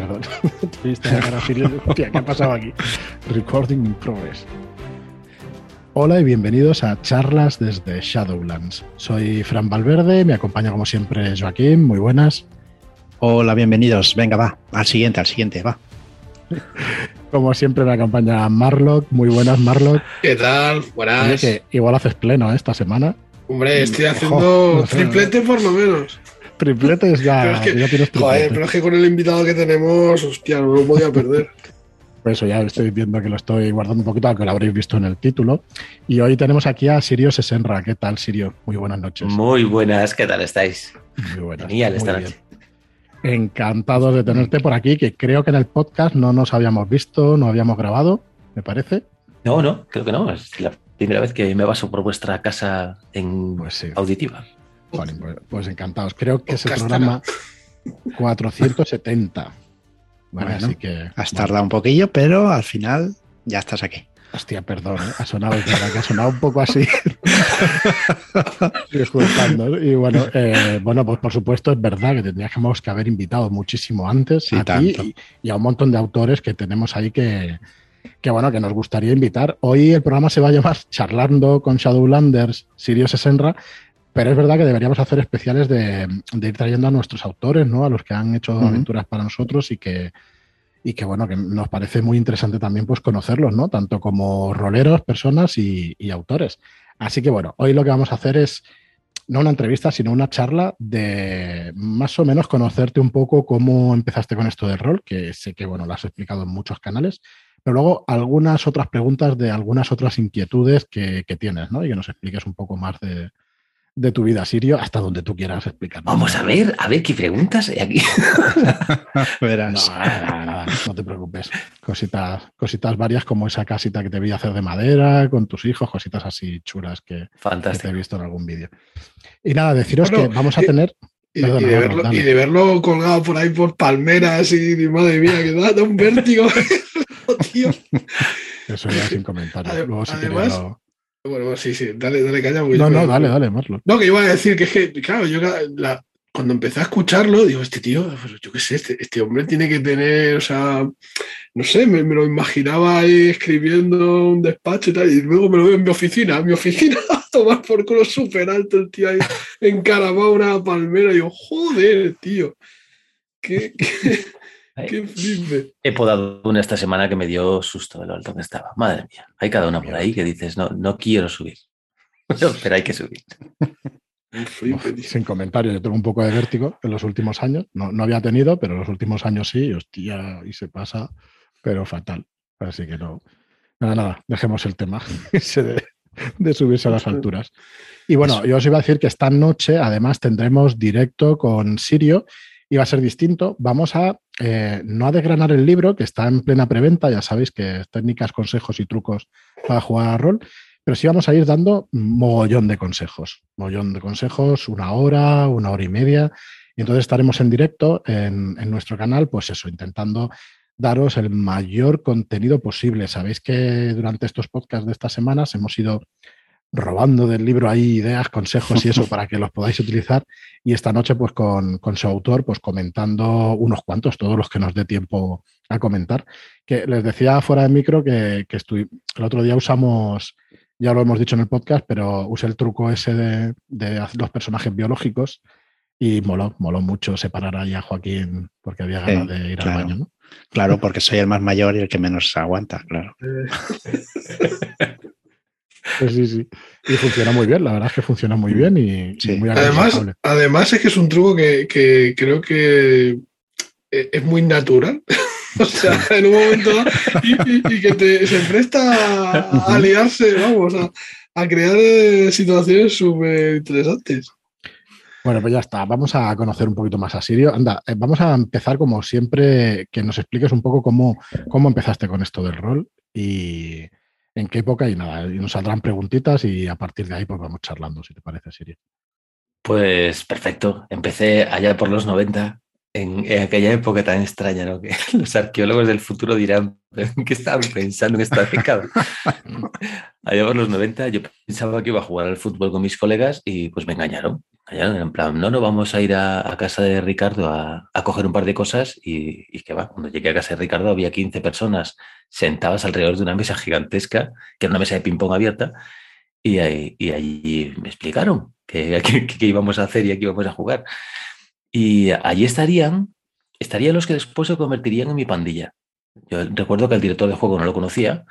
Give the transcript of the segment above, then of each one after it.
perdón. ¿qué ha pasado aquí? Recording in progress. Hola y bienvenidos a charlas desde Shadowlands. Soy Fran Valverde, me acompaña como siempre Joaquín, muy buenas. Hola, bienvenidos. Venga, va, al siguiente, al siguiente, va. Como siempre me acompaña Marlock, muy buenas Marlock. ¿Qué tal? Buenas. que igual haces pleno ¿eh? esta semana. Hombre, estoy haciendo triplete por lo menos. Tripletes ya, pero es que, ya tienes Joder, pero es que con el invitado que tenemos, hostia, no lo podía perder. Por eso ya estoy viendo que lo estoy guardando un poquito, aunque lo habréis visto en el título. Y hoy tenemos aquí a Sirio Sesenra. ¿Qué tal, Sirio? Muy buenas noches. Muy buenas, ¿qué tal estáis? Muy buenas. Genial esta noche. Encantado de tenerte por aquí, que creo que en el podcast no nos habíamos visto, no habíamos grabado, me parece. No, no, creo que no. Es la primera vez que me baso por vuestra casa en Pues sí. auditiva. Pues, pues encantados. Creo que es el programa 470. Vale, Bueno, así que. Has tardado un poquillo, pero al final ya estás aquí. Hostia, perdón, ¿eh? ha sonado, es verdad que ha sonado un poco así. Disculpando. Y bueno, eh, bueno, pues por supuesto es verdad que tendríamos que haber invitado muchísimo antes Sí, a ti y, y a un montón de autores que tenemos ahí que, que, bueno, que nos gustaría invitar. Hoy el programa se va a llamar Charlando con Shadowlanders, Sirio Sesenra, pero es verdad que deberíamos hacer especiales de, de ir trayendo a nuestros autores, ¿no? A los que han hecho aventuras para nosotros y que, y que bueno, que nos parece muy interesante también pues conocerlos, ¿no? Tanto como roleros, personas y, y autores. Así que bueno, hoy lo que vamos a hacer es no una entrevista, sino una charla de más o menos conocerte un poco cómo empezaste con esto del rol, que sé que bueno, lo has explicado en muchos canales, pero luego algunas otras preguntas de algunas otras inquietudes que, que tienes, ¿no? Y que nos expliques un poco más de, de tu vida, Sirio, hasta donde tú quieras explicar. Vamos a ver, a ver qué preguntas hay aquí. No, Verás. nada, nada, nada, no te preocupes. Cositas, cositas varias como esa casita que te vi hacer de madera con tus hijos, cositas así chulas que, que te he visto en algún vídeo. Y nada, deciros Bueno, que vamos a tener. Y, Perdona, y de verlo, y de verlo colgado por ahí por palmeras y, y madre mía, que da, un vértigo. tío. Eso ya sin comentarios. Luego, si además- lo- Bueno, sí, sí, dale, dale porque No, yo no, dale, dale, Marlo. No, que iba a decir que es que, claro, yo la- cuando empecé a escucharlo, digo, este tío, pues, yo qué sé, este, este hombre tiene que tener, o sea, no sé, me, me lo imaginaba ahí escribiendo un despacho y tal, y luego me lo veo en mi oficina, en mi oficina, a tomar por culo súper alto el tío ahí, encaramado una palmera, y digo, joder, tío, qué, qué, qué flipe. He podado una esta semana que me dio susto de lo alto que estaba. Madre mía, hay cada una por ahí que dices, no, no quiero subir. Pero hay que subir. Flipe. Sin comentarios, yo tengo un poco de vértigo en los últimos años. No, no había tenido, pero en los últimos años sí, y hostia, y se pasa, pero fatal. Así que no. Nada, nada, dejemos el tema de subirse a las alturas. Y bueno, yo os iba a decir que esta noche además tendremos directo con Sirio y va a ser distinto. Vamos a eh, no a desgranar el libro, que está en plena preventa, ya sabéis que técnicas, consejos y trucos para jugar a rol, pero sí vamos a ir dando mogollón de consejos, mogollón de consejos, una hora, una hora y media. Y entonces estaremos en directo en, en nuestro canal, pues eso, intentando daros el mayor contenido posible. Sabéis que durante estos podcasts de estas semanas hemos ido robando del libro ahí ideas, consejos y eso para que los podáis utilizar. Y esta noche, pues con, con su autor, pues comentando unos cuantos, todos los que nos dé tiempo a comentar. Que les decía fuera de micro que, que estuvi- el otro día usamos, ya lo hemos dicho en el podcast, pero usé el truco ese de, de los personajes biológicos y moló, moló mucho separar ahí a Joaquín porque había ganas Sí, de ir claro. al baño, ¿no? Claro, porque soy el más mayor y el que menos aguanta, claro. Sí, sí. Y funciona muy bien, la verdad es que funciona muy bien y, muy Además, además es que es un truco que, que creo que e- es muy natural. O sea, en un momento y, y- y que te, se presta a, a liarse, vamos, a, a crear eh, situaciones súper interesantes. Bueno, pues ya está. Vamos a conocer un poquito más a Sirio. Anda, eh, vamos a empezar como siempre, que nos expliques un poco cómo, cómo empezaste con esto del rol y en qué época y nada. Y nos saldrán preguntitas y a partir de ahí pues vamos charlando, si te parece, Sirio. Pues perfecto. Empecé allá por los 90, en, en aquella época tan extraña, ¿no? Que los arqueólogos del futuro dirán, "¿Pero ¿en qué estaban pensando en esta década? allá por los 90 yo pensaba que iba a jugar al fútbol con mis colegas y pues me engañaron. En plan, no, no, vamos a ir a, casa de Ricardo a, a, coger un par de cosas y, y, que va. Cuando llegué a casa de Ricardo había 15 personas sentadas alrededor de una mesa gigantesca, que era una mesa de ping-pong abierta, y, ahí, allí me explicaron qué, qué, íbamos a hacer y qué íbamos a jugar. Y allí estarían, estarían los que después se convertirían en mi pandilla. Yo recuerdo que el director de juego no lo conocía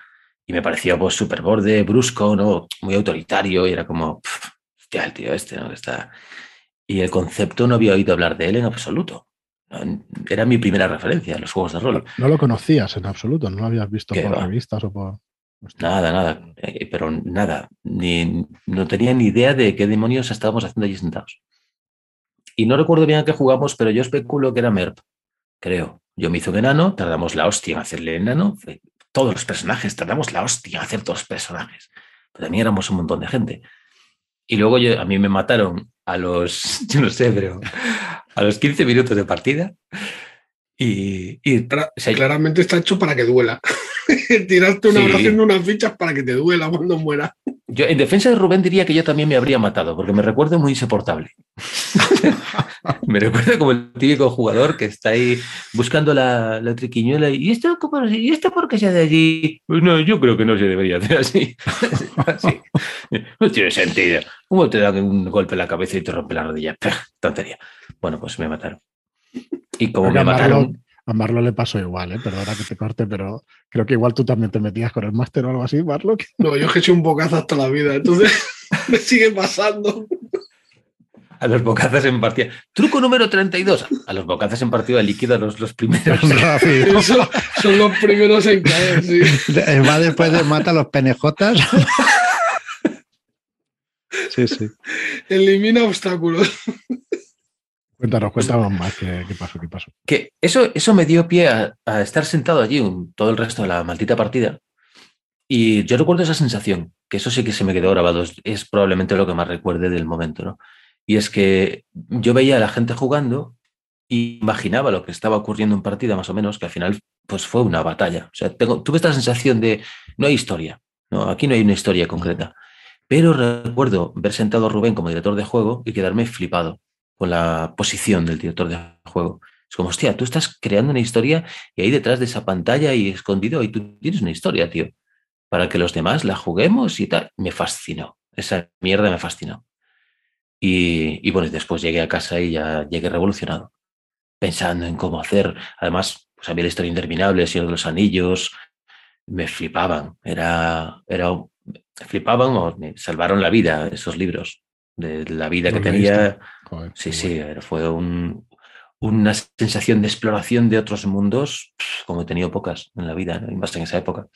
y me parecía pues súper borde, brusco, ¿no? muy autoritario y era como, hostia, el tío este, ¿no? Está... Y el concepto no había oído hablar de él en absoluto. Era mi primera referencia a los juegos de rol. No, no lo conocías en absoluto, no lo habías visto por va? revistas o por... Nada, nada, eh, pero nada. Ni, no tenía ni idea de qué demonios estábamos haciendo allí sentados. Y no recuerdo bien a qué jugamos, pero yo especulo que era MERP, creo. Yo me hizo un enano, tardamos la hostia en hacerle enano. Todos los personajes, tardamos la hostia en hacer todos los personajes. Pero también éramos un montón de gente. Y luego yo, a mí me mataron a los, yo no sé, pero a los 15 minutos de partida. Y, y claramente está hecho para que duela. Tirarte una sí. haciendo unas fichas para que te duela cuando muera. Yo, en defensa de Rubén, diría que yo también me habría matado, porque me recuerdo muy insoportable. me recuerdo como el típico jugador que está ahí buscando la, la triquiñuela. ¿Y esto, cómo, ¿Y esto por qué se hace allí? Pues no, yo creo que no se debería hacer así. así. No tiene sentido. ¿Cómo te dan un golpe en la cabeza y te rompe la rodilla? Tontería. Bueno, pues me mataron. Y como me mataron. A Marlo le pasó igual, ¿eh? perdona que te corte, pero creo que igual tú también te metías con el máster o algo así, Marlo. No, yo es que he hecho un bocazo hasta la vida, entonces me sigue pasando. A los bocazas en partida. Truco número 32. A los bocazas en partida líquida, los, los primeros. Eso, son los primeros en caer, sí. Va después de mata a los penejotas. Sí, sí. Elimina obstáculos. Cuéntanos, cuéntanos más qué, qué, pasó, qué pasó. Que eso, eso me dio pie a, a estar sentado allí un, todo el resto de la maldita partida. Y yo recuerdo esa sensación, que eso sí que se me quedó grabado, es, probablemente lo que más recuerde del momento, ¿no? Y es que yo veía a la gente jugando y imaginaba lo que estaba ocurriendo en partida, más o menos, que al final pues fue una batalla. O sea, tengo, tuve esta sensación de no hay historia, ¿no? aquí no hay una historia concreta. Pero recuerdo ver sentado a Rubén como director de juego y quedarme flipado con la posición del director de juego. Es como, hostia, tú estás creando una historia y ahí detrás de esa pantalla y escondido, ahí tú tienes una historia, tío. Para que los demás la juguemos y tal. Me fascinó. Esa mierda me fascinó. Y, y bueno, después llegué a casa y ya llegué revolucionado. Pensando en cómo hacer. Además, pues había la historia interminable, el Señor de los Anillos. Me flipaban. Era, era, flipaban o me salvaron la vida esos libros de la vida que tenía. Joder, sí, sí, bueno. fue un, una sensación de exploración de otros mundos como he tenido pocas en la vida, ¿no? más en esa época.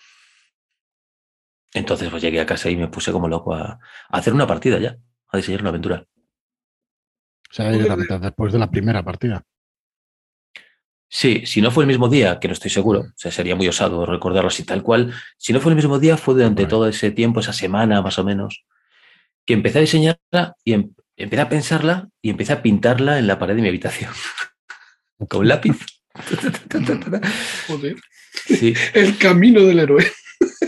Entonces pues llegué a casa y me puse como loco a, a hacer una partida ya, a diseñar una aventura. O sea, después de la primera partida. Sí, si no fue el mismo día, que no estoy seguro, o sea, sería muy osado recordarlo así tal cual, si no fue el mismo día, fue durante bueno. todo ese tiempo, esa semana más o menos, que empecé a diseñarla y em empecé a pensarla y empecé a pintarla en la pared de mi habitación. Con lápiz. Joder. Sí. El camino del héroe.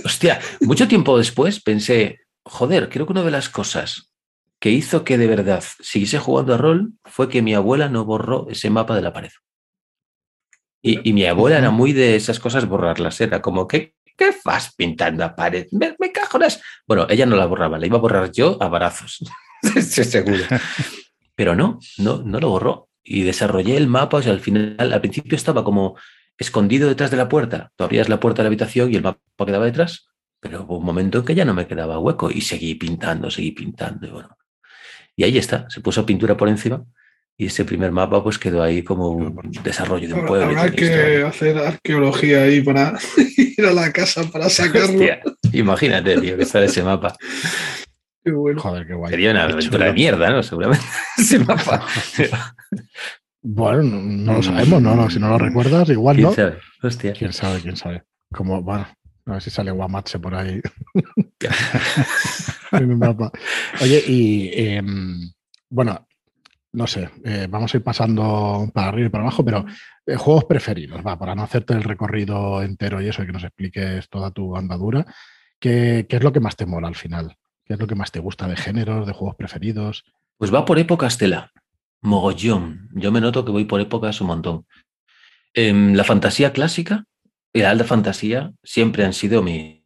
Hostia, mucho tiempo después pensé, joder, creo que una de las cosas que hizo que de verdad siguiese jugando a rol fue que mi abuela no borró ese mapa de la pared. Y, y mi abuela era muy de esas cosas borrarlas, era como que ¿Qué vas pintando a pared? Me, me. Bueno, ella no la borraba, la iba a borrar yo a barazos, seguro. Pero no, no, no lo borró. Y desarrollé el mapa, o sea, al final, al principio estaba como escondido detrás de la puerta. Tú abrías la puerta de la habitación y el mapa quedaba detrás, pero hubo un momento en que ya no me quedaba hueco y seguí pintando, seguí pintando. Y, bueno. y ahí está, se puso pintura por encima y ese primer mapa pues quedó ahí como un desarrollo de un pueblo. Habrá que historia. hacer arqueología ahí para ir a la casa para sacarlo. Hostia, imagínate, tío, que está ese mapa. Qué bueno. Joder, qué guay. Sería una aventura de mierda, ¿no? Seguramente ese mapa. bueno, no, no, lo sabemos, ¿no? no si no lo recuerdas, igual ¿Quién no. Sabe? Hostia. ¿Quién sabe? ¿Quién sabe? Como, bueno, a ver si sale Guamatse por ahí. en el mapa. Oye, y eh, bueno, no sé, eh, vamos a ir pasando para arriba y para abajo, pero eh, juegos preferidos, va, para no hacerte el recorrido entero y eso, y que nos expliques toda tu andadura, ¿qué, ¿qué, es lo que más te mola al final? ¿Qué es lo que más te gusta de géneros, de juegos preferidos? Pues va por épocas, Tela. Mogollón. Yo me noto que voy por épocas un montón. En la fantasía clásica y la alta fantasía siempre han sido mi,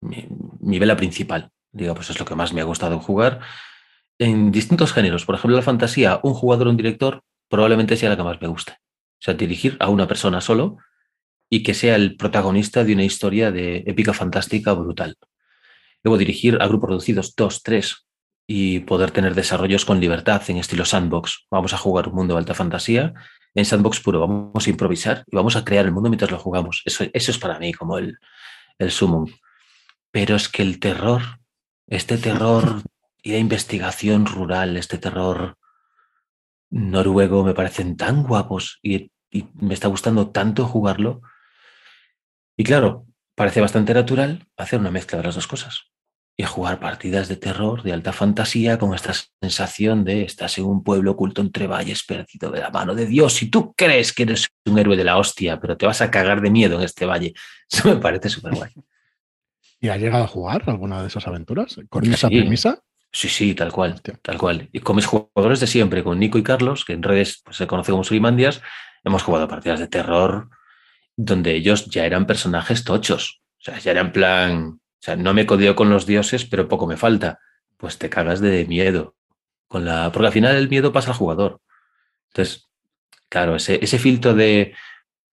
mi vela principal. Digo, pues es lo que más me ha gustado jugar en distintos géneros. Por ejemplo, la fantasía, un jugador un director probablemente sea la que más me guste. O sea, dirigir a una persona solo y que sea el protagonista de una historia de épica fantástica brutal. Luego dirigir a grupos reducidos, dos, tres, y poder tener desarrollos con libertad en estilo sandbox. Vamos a jugar un mundo de alta fantasía en sandbox puro, vamos a improvisar y vamos a crear el mundo mientras lo jugamos. Eso, eso es para mí como el, el sumum. Pero es que el terror, este terror y la investigación rural, este terror noruego, me parecen tan guapos y, y me está gustando tanto jugarlo. Y claro, parece bastante natural hacer una mezcla de las dos cosas y jugar partidas de terror, de alta fantasía, con esta sensación de estás en un pueblo oculto entre valles perdido de la mano de Dios y tú crees que eres un héroe de la hostia, pero te vas a cagar de miedo en este valle. Eso me parece súper guay. ¿Y ha llegado a jugar alguna de esas aventuras con esa premisa? Sí, sí, tal cual, tal cual. Y con mis jugadores de siempre, con Nico y Carlos, que en redes pues, se conoce como Sulimandias, hemos jugado partidas de terror donde ellos ya eran personajes tochos. O sea, ya era en plan, o sea, no me codeo con los dioses, pero poco me falta. Pues te cagas de miedo. Con la, porque al final el miedo pasa al jugador. Entonces, claro, ese, ese filtro de.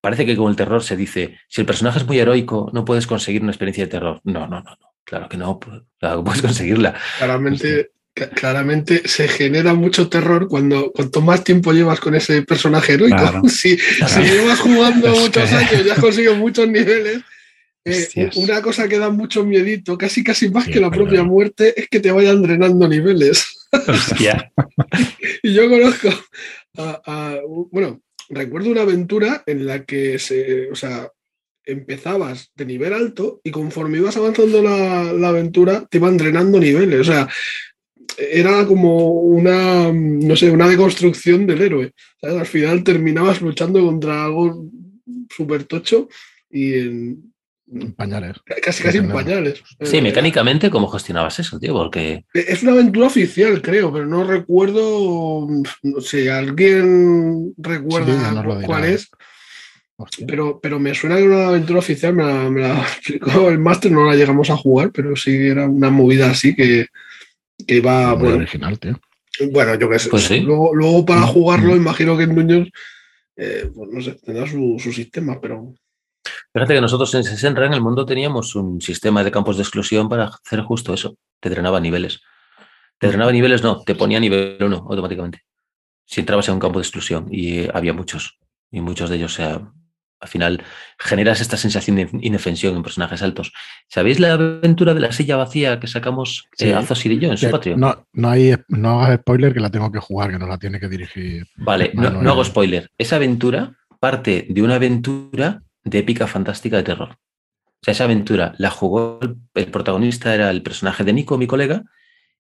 Parece que con el terror se dice: si el personaje es muy heroico, no puedes conseguir una experiencia de terror. No, no, no, no. Claro que no, claro que puedes conseguirla. Claramente, claramente se genera mucho terror cuando cuanto más tiempo llevas con ese personaje heroico. Claro. Si, claro. si, llevas jugando muchos años, ya has conseguido muchos niveles. Eh, una cosa que da mucho miedito, casi casi más sí, que la propia muerte, es que te vayan drenando niveles. y yo conozco a, a, bueno, recuerdo una aventura en la que se, o sea, empezabas de nivel alto y conforme ibas avanzando la, la, aventura te iban drenando niveles. O sea, era como una, no sé, una deconstrucción del héroe. ¿sabes? Al final terminabas luchando contra algo súper tocho y en, en pañales. Casi, casi en pañales. Sí, mecánicamente, ¿cómo gestionabas eso, tío? Porque. Es una aventura oficial, creo, pero no recuerdo. No sé, ¿alguien recuerda sí, no cuál es? Pero, pero me suena que era una aventura oficial, me la, me la explicó el máster, no la llegamos a jugar, pero sí era una movida así que, que iba. Muy bueno, original, tío. Bueno, yo qué sé. Pues sí. luego, luego, para jugarlo, imagino que en Nuños, eh, pues no sé, tendrá su, su sistema, pero. Fíjate que nosotros en Sesenra, en el mundo, teníamos un sistema de campos de exclusión para hacer justo eso. Te drenaba niveles. Te drenaba niveles, no, te ponía nivel 1 automáticamente. Si entrabas en un campo de exclusión y había muchos. Y muchos de ellos, o sea, al final generas esta sensación de indefensión en personajes altos. ¿Sabéis la aventura de la silla vacía que sacamos sí. eh, Azos y yo en su patio? No, no, hay, no hagas spoiler que la tengo que jugar, que no la tiene que dirigir. Vale, no, no, hago spoiler. Esa aventura parte de una aventura de épica fantástica de terror. O sea, esa aventura la jugó el protagonista, era el personaje de Nico, mi colega,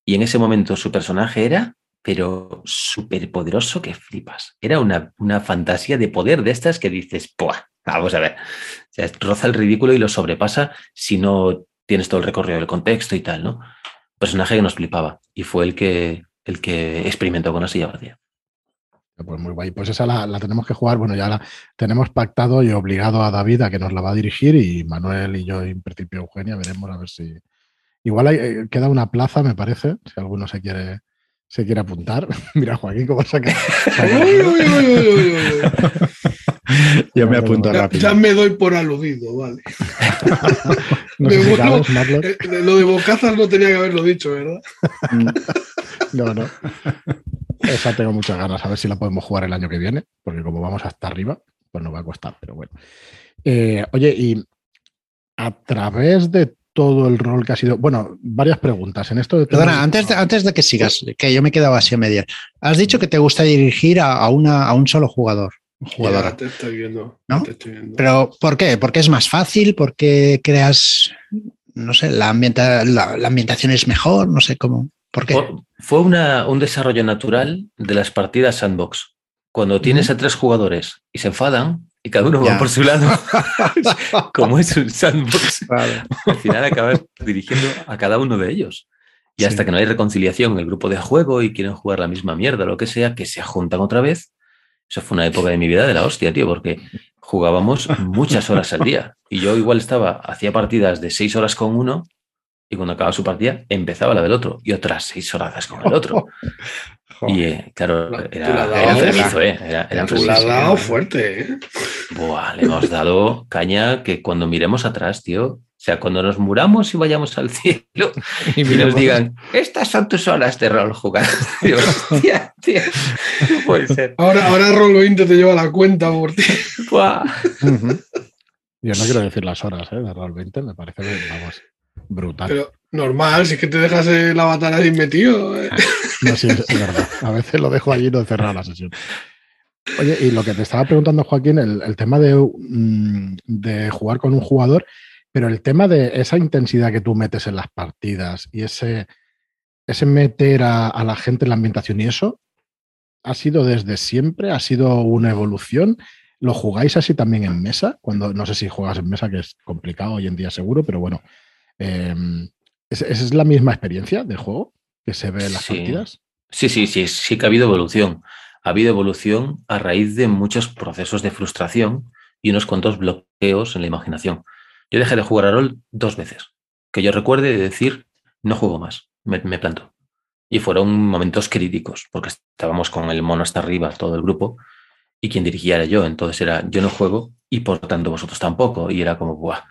y en ese momento su personaje era, pero súper poderoso que flipas. Era una, una, fantasía de poder de estas que dices, ¡puah! Vamos a ver. O sea, roza el ridículo y lo sobrepasa si no tienes todo el recorrido del contexto y tal, ¿no? Personaje que nos flipaba y fue el que, el que experimentó con la silla vacía. Pues muy guay. Pues esa la, la, tenemos que jugar. Bueno, ya la tenemos pactado y obligado a David a que nos la va a dirigir y Manuel y yo, en principio Eugenia, veremos a ver si. Igual hay, eh, queda una plaza, me parece, si alguno se quiere, se quiere apuntar. Mira, Joaquín, cómo saca. yo me apunto ya, rápido. Ya me doy por aludido, vale. no de bueno, eh, lo de bocazas no tenía que haberlo dicho, ¿verdad? no, no. Esa tengo muchas ganas, a ver si la podemos jugar el año que viene, porque como vamos hasta arriba, pues nos va a costar, pero bueno. Eh, oye, y a través de todo el rol que ha sido. Bueno, varias preguntas. En esto de Perdona, antes de, antes de que sigas, que yo me he quedado así a medias. Has dicho que te gusta dirigir a, a, una, a un solo jugador. Jugadora. Ya, te estoy viendo. ¿no? Te estoy viendo. Pero ¿por qué? ¿Porque es más fácil? ¿Porque creas, no sé, la, ambienta, la, la ambientación es mejor? No sé cómo. ¿Por qué? Fue una, un desarrollo natural de las partidas sandbox. Cuando tienes uh -huh. a tres jugadores y se enfadan y cada uno ya. va por su lado, como es un sandbox, vale. al final acabas dirigiendo a cada uno de ellos. Y hasta que no hay reconciliación en el grupo de juego y quieren jugar la misma mierda lo que sea, que se juntan otra vez. Eso fue una época de mi vida de la hostia, tío, porque jugábamos muchas horas al día. Y yo igual estaba, hacía partidas de seis horas con uno y cuando acababa su partida empezaba la del otro y otras seis horas con el otro. y eh, claro, era, era enfermizo, ¿eh? Era, era Tú la has dado fuerte, ¿eh? Buah, le hemos dado caña que cuando miremos atrás, tío, o sea, cuando nos muramos y vayamos al cielo y, nos digan, estas son tus horas de rol jugar. Tío, hostia, tío, no puede ser. Ahora, ahora Roll20 te lleva la cuenta por ti. Yo no quiero decir las horas ¿eh? de Roll 20, me parece vamos, brutal. Pero normal, si es que te dejas el avatar ahí metido. ¿eh? No, sí, es, es verdad. A veces lo dejo allí y no he cerrado la sesión. Oye, y lo que te estaba preguntando, Joaquín, el, el tema de, mm, de jugar con un jugador, pero el tema de esa intensidad que tú metes en las partidas y ese, ese meter a, a la gente en la ambientación y eso, ¿ha sido desde siempre? ¿Ha sido una evolución? ¿Lo jugáis así también en mesa? Cuando no sé si juegas en mesa, que es complicado hoy en día seguro, pero bueno. Eh, ¿es, ¿Esa es la misma experiencia de juego que se ve en las Sí. partidas? Sí, sí, sí, sí que ha habido evolución. Ha habido evolución a raíz de muchos procesos de frustración y unos cuantos bloqueos en la imaginación. Yo dejé de jugar a rol dos veces. Que yo recuerde de decir, no juego más, me, me planto. Y fueron momentos críticos, porque estábamos con el mono hasta arriba, todo el grupo, y quien dirigía era yo. Entonces era, yo no juego y por tanto vosotros tampoco. Y era como, ¡buah!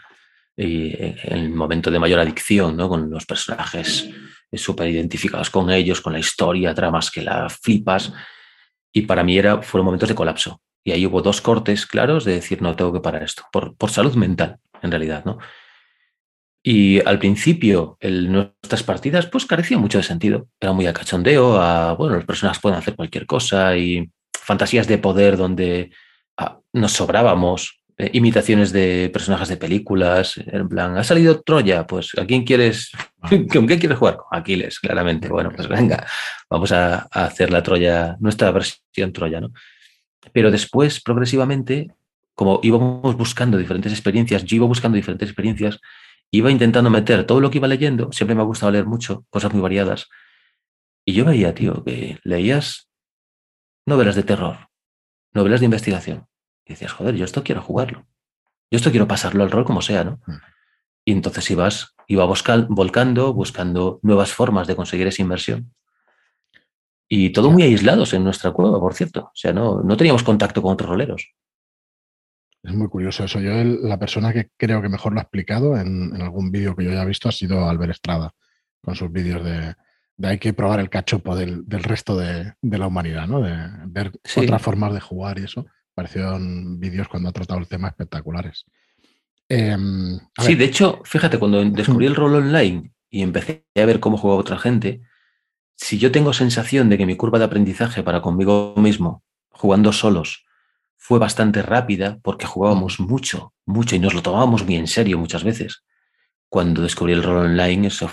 Y el momento de mayor adicción, ¿no? Con los personajes súper identificados con ellos, con la historia, tramas que la flipas. Y para mí era, fueron momentos de colapso. Y ahí hubo dos cortes claros de decir, no, tengo que parar esto, por, por salud mental, en realidad, ¿no? Y al principio, el, nuestras partidas, pues carecían mucho de sentido. Era muy a cachondeo, a, bueno, las personas pueden hacer cualquier cosa y fantasías de poder donde ah, nos sobrábamos, eh, imitaciones de personajes de películas, en plan, ha salido Troya, pues ¿a quién quieres? ¿Con qué quieres jugar? Con Aquiles, claramente. Bueno, pues venga, vamos a, a hacer la Troya, nuestra versión Troya, ¿no? Pero después, progresivamente, como íbamos buscando diferentes experiencias, yo iba buscando diferentes experiencias, iba intentando meter todo lo que iba leyendo, siempre me ha gustado leer mucho, cosas muy variadas, y yo veía, tío, que leías novelas de terror, novelas de investigación, y decías, joder, yo esto quiero jugarlo, yo esto quiero pasarlo al rol como sea, ¿no? Mm. Y entonces ibas, iba volcando, buscando nuevas formas de conseguir esa inversión. Y todo muy aislados en nuestra cueva, por cierto. O sea, no, no teníamos contacto con otros roleros. Es muy curioso eso. Yo, el- la persona que creo que mejor lo ha explicado en, en algún vídeo que yo haya visto ha sido Albert Estrada, con sus vídeos de, de hay que probar el cachopo del, del resto de, de la humanidad, ¿no? De ver Sí. otras formas de jugar y eso. Parecieron vídeos cuando ha tratado el tema espectaculares. Em, Sí, ver, de hecho, fíjate, cuando descubrí el rol online y empecé a ver cómo jugaba otra gente, si yo tengo sensación de que mi curva de aprendizaje para conmigo mismo, jugando solos, fue bastante rápida porque jugábamos mucho, mucho y nos lo tomábamos muy en serio muchas veces. Cuando descubrí el rol online, eso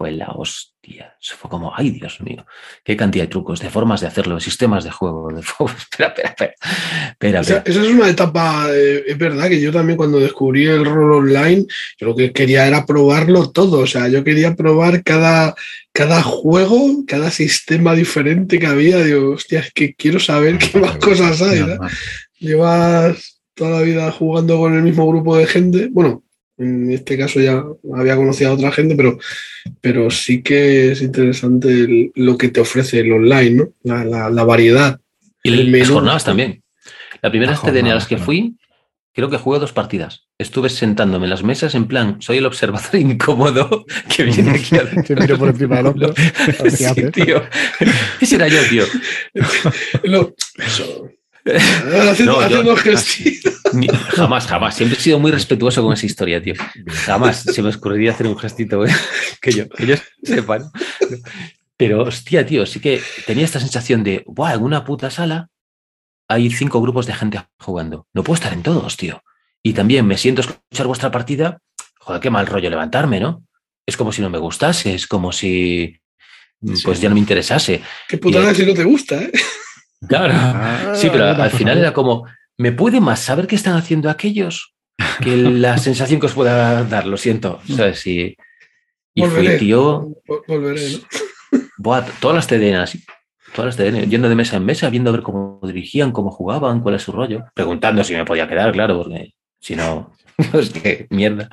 fue la hostia. Eso fue como, ay, Dios mío, qué cantidad de trucos, de formas de hacerlo, de sistemas de juego. De... espera, espera, espera. espera, Esa, espera. esa es una etapa, eh, es verdad que yo también cuando descubrí el rol online, yo lo que quería era probarlo todo, o sea, yo quería probar cada, cada juego, cada sistema diferente que había, digo, hostia, es que quiero saber qué más cosas hay. Llevas toda la vida jugando con el mismo grupo de gente, bueno, en este caso ya había conocido a otra gente, pero, pero sí que es interesante el- lo que te ofrece el online, ¿no? La, la- la variedad. Y el las menú. jornadas también. La primera Las CDN a las jornadas, que claro. fui, creo que jugué dos partidas. Estuve sentándome en las mesas en plan, soy el observador incómodo que viene aquí a Te miro por encima del hombro. Sí, tío. Ese era yo, tío. Lo- eso. Haciendo, No, yo- haciendo gestitos. Ni- jamás, jamás. Siempre he sido muy respetuoso con esa historia, tío. Jamás se me ocurriría hacer un gestito ¿eh? que yo, que yo sepa. ¿no? Pero, hostia, tío, sí que tenía esta sensación de, ¡buah! En una puta sala hay cinco grupos de gente jugando. No puedo estar en todos, tío. Y también me siento a escuchar vuestra partida. Joder, qué mal rollo levantarme, ¿no? Es como si no me gustase, es como si pues ya no me interesase. Qué putada si no te gusta, ¿eh? Claro. Ah, Sí, pero al final era como, ¿me puede más saber qué están haciendo aquellos que la sensación que os pueda dar? Lo siento. ¿sabes? Y, Y Volveré. fui tío, Vol- Volveré, ¿no? buah, todas las TDNs, todas las TDN, yendo de mesa en mesa, viendo a ver cómo dirigían, cómo jugaban, cuál es su rollo, preguntando si me podía quedar, claro, porque si no, pues qué mierda.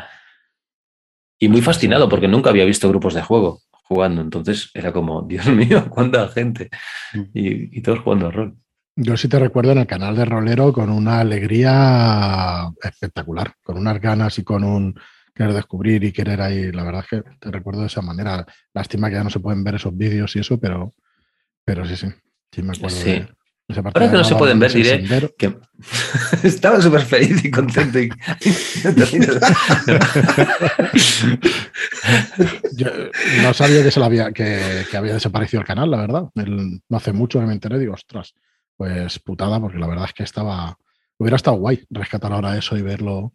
Y muy fascinado porque nunca había visto grupos de juego jugando, entonces era como, Dios mío, cuánta gente. Y, y todos jugando a rol. Yo sí te recuerdo en el canal de Rolero con una alegría espectacular, con unas ganas y con un querer descubrir y querer ahí. La verdad es que te recuerdo de esa manera. Lástima que ya no se pueden ver esos vídeos y eso, pero, pero sí, sí. Sí me acuerdo Sí. de Ahora que no se pueden ver, diré sendero. que estaba súper feliz y contento. Y... Yo no sabía que, se había, que, que había desaparecido el canal, la verdad. El- no hace mucho que me enteré, digo, ostras, pues putada, porque la verdad es que estaba. Hubiera estado guay rescatar ahora eso y verlo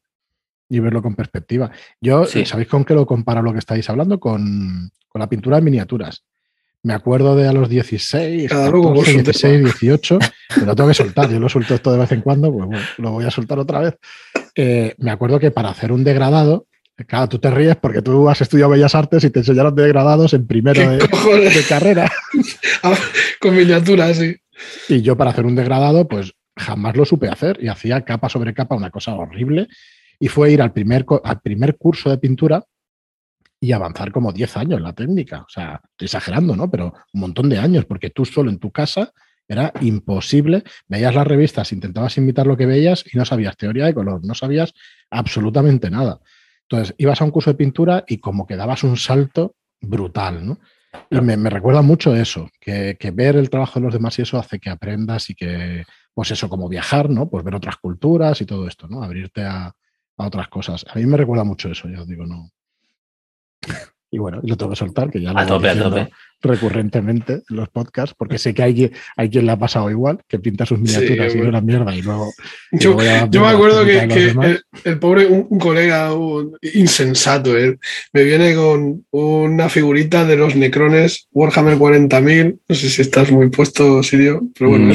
y verlo con perspectiva. Yo, Sí. ¿sabéis con qué lo comparo lo que estáis hablando? Con, con la pintura de miniaturas. Me acuerdo de a los 16, Cada loco con 14, su 16, 18, pero lo tengo que soltar. Yo lo suelto esto de vez en cuando, pues bueno, lo voy a soltar otra vez. Eh, me acuerdo que para hacer un degradado, claro, tú te ríes porque tú has estudiado Bellas Artes y te enseñaron degradados en primero ¿Qué de, carrera. Ah, Con miniaturas, sí. Y yo para hacer un degradado, pues jamás lo supe hacer y hacía capa sobre capa una cosa horrible. Y fue ir al primer, al primer curso de pintura y avanzar como 10 años la técnica. O sea, estoy exagerando, ¿no? Pero un montón de años, porque tú solo en tu casa era imposible. Veías las revistas, intentabas imitar lo que veías y no sabías teoría de color, no sabías absolutamente nada. Entonces, ibas a un curso de pintura y como que dabas un salto brutal, ¿no? Y me, me recuerda mucho eso, que, que ver el trabajo de los demás y eso hace que aprendas y que, pues eso, como viajar, ¿no? Pues ver otras culturas y todo esto, ¿no? Abrirte a, a otras cosas. A mí me recuerda mucho eso, ya os digo, no. Y bueno, y lo tengo que soltar, que ya lo A tope, a diciendo tope. Recurrentemente en los podcasts, porque sé que hay, hay quien le ha pasado igual, que pinta sus miniaturas y bueno. una mierda y luego... y Yo, luego yo me acuerdo que, el, el pobre, un, un colega un insensato, él, me viene con una figurita de los Necrones Warhammer 40.000. No sé si estás muy puesto, Sirio, pero bueno,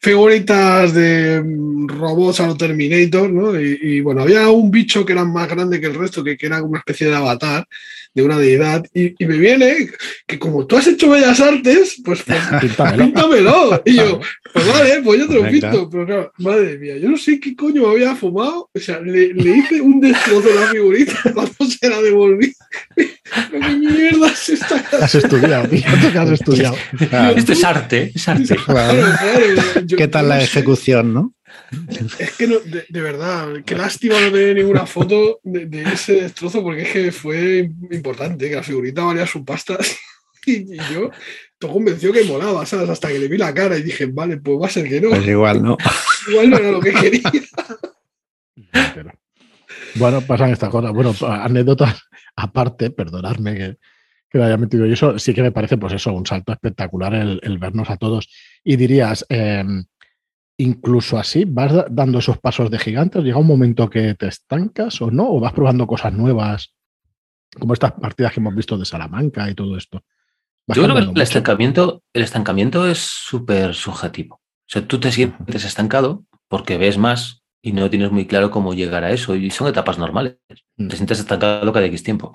figuritas de mm, robots a lo Terminator, ¿no? Y, y, bueno, había un bicho que era más grande que el resto, que, que era una especie de avatar de una deidad, y, y me viene que como tú has hecho bellas artes, pues, pues Píntamelo. píntamelo. Y yo, pues vale, pues yo te lo pinto. Pero claro, madre mía, yo no sé qué coño me había fumado. O sea, le, le hice un destrozo a la figurita cuando se la devolví. Qué mierda es esta Has estudiado, tío, tú que has estudiado. Claro. Esto es arte, es arte. Claro, claro, yo- ¿Qué tal la ejecución, no? Es que no, de, de verdad, qué lástima no tener ninguna foto de, de ese destrozo porque es que fue importante, que la figurita valía su pasta y, y yo todo convenció que molaba, ¿sabes? Hasta que le vi la cara y dije, vale, pues va a ser que no, Pues igual, ¿no? igual no era lo que quería. Pero- Bueno, pasan estas cosas. Bueno, anécdotas aparte, perdonadme que, que lo haya metido yo. Eso sí que me parece, pues eso, un salto espectacular el, el vernos a todos. Y dirías, eh, incluso así, ¿vas da- dando esos pasos de gigantes? ¿Llega un momento que te estancas o no? ¿O vas probando cosas nuevas? Como estas partidas que hemos visto de Salamanca y todo esto. ¿Vas Yo creo que el mucho? estancamiento, el estancamiento es súper subjetivo. O sea, tú te sientes estancado porque ves más y no tienes muy claro cómo llegar a eso. Y son etapas normales. Mm. Te sientes estancado cada X tiempo.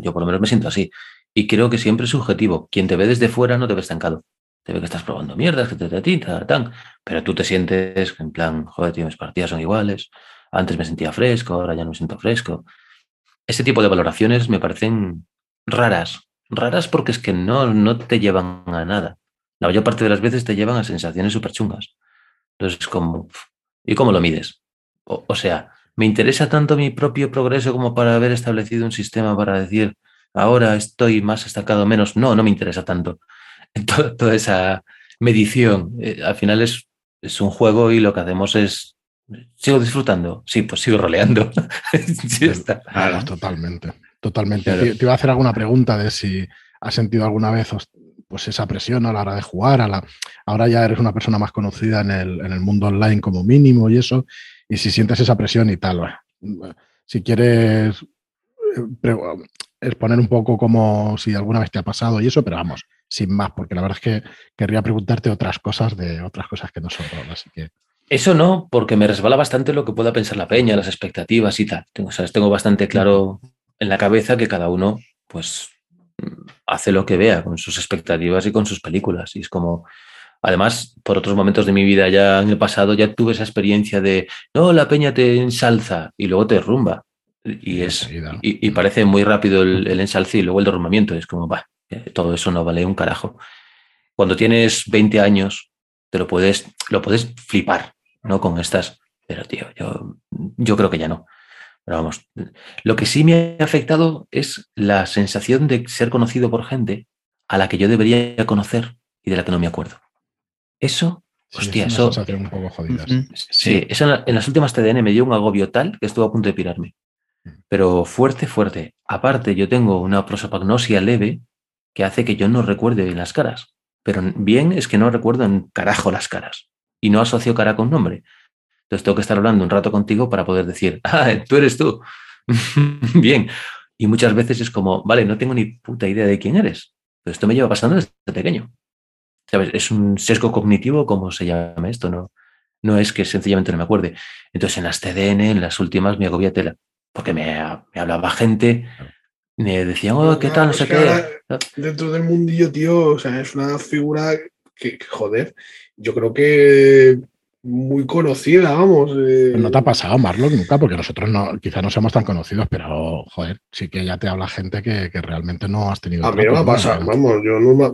Yo por lo menos me siento así. Y creo que siempre es subjetivo. Quien te ve desde fuera no te ve estancado. Te ve que estás probando mierdas, que te te ti, ta, tan. Pero tú te sientes en plan, joder, tío, mis partidas son iguales. Antes me sentía fresco, ahora ya no me siento fresco. Ese tipo de valoraciones me parecen raras. Raras porque es que no, no te llevan a nada. La mayor parte de las veces te llevan a sensaciones súper chungas. Entonces es como, ¿y cómo lo mides? O, o sea, ¿me interesa tanto mi propio progreso como para haber establecido un sistema para decir, ahora estoy más estancado o menos? No, no me interesa tanto. Toda, toda esa medición, eh, al final es, es un juego y lo que hacemos es, ¿sigo disfrutando? Sí, pues sigo roleando. Sí, está. Claro, totalmente. Totalmente. Claro. Te, te iba a hacer alguna pregunta de si has sentido alguna vez pues esa presión a la hora de jugar. A la, ahora ya eres una persona más conocida en el, en el mundo online como mínimo y eso. Y si sientes esa presión y tal. bueno, Si quieres eh, exponer un poco como si alguna vez te ha pasado y eso, pero vamos, sin más, porque la verdad es que querría preguntarte otras cosas de otras cosas que no son rol. Así que Eso no, porque me resbala bastante lo que pueda pensar la peña, las expectativas y tal. Tengo, ¿sabes? Tengo bastante claro en la cabeza que cada uno pues hace lo que vea con sus expectativas y con sus películas. Y es como, además, por otros momentos de mi vida ya en el pasado ya tuve esa experiencia de, no, la peña te ensalza y luego te rumba. Y, es, y, parece muy rápido el, el ensalce y luego el derrumbamiento. Es como, va, eh, todo eso no vale un carajo. Cuando tienes 20 años, te lo puedes, lo puedes flipar, ¿no? Con estas. Pero, tío, yo, yo creo que ya no. Pero vamos, lo que sí me ha afectado es la sensación de ser conocido por gente a la que yo debería conocer y de la que no me acuerdo. Eso, hostia, eso. un poco jodidas. Sí, eso en, las últimas TDN me dio un agobio tal que estuve a punto de pirarme. Mm. Pero fuerte, fuerte. Aparte, yo tengo una prosopagnosia leve que hace que yo no recuerde bien las caras. Pero bien es que no recuerdo en carajo las caras y no asocio cara con nombre. Entonces tengo que estar hablando un rato contigo para poder decir, ah, tú eres tú. Bien. Y muchas veces es como, vale, no tengo ni puta idea de quién eres. Esto me lleva pasando desde pequeño. ¿Sabes? Es un sesgo cognitivo, como se llama esto, ¿no? No es que sencillamente no me acuerde. Entonces en las TDN, en las últimas, me agobia tela. Porque me, hablaba gente, me decían, oh, ¿qué tal? No sé qué. Dentro del mundillo, tío, o sea, es una figura que, joder, yo creo que muy conocida, vamos. Eh. No te ha pasado, Marlon, nunca, porque nosotros no, quizás no somos tan conocidos, pero joder, sí que ya te habla gente que, realmente no has tenido. A mí no me ha pasado, vamos, yo no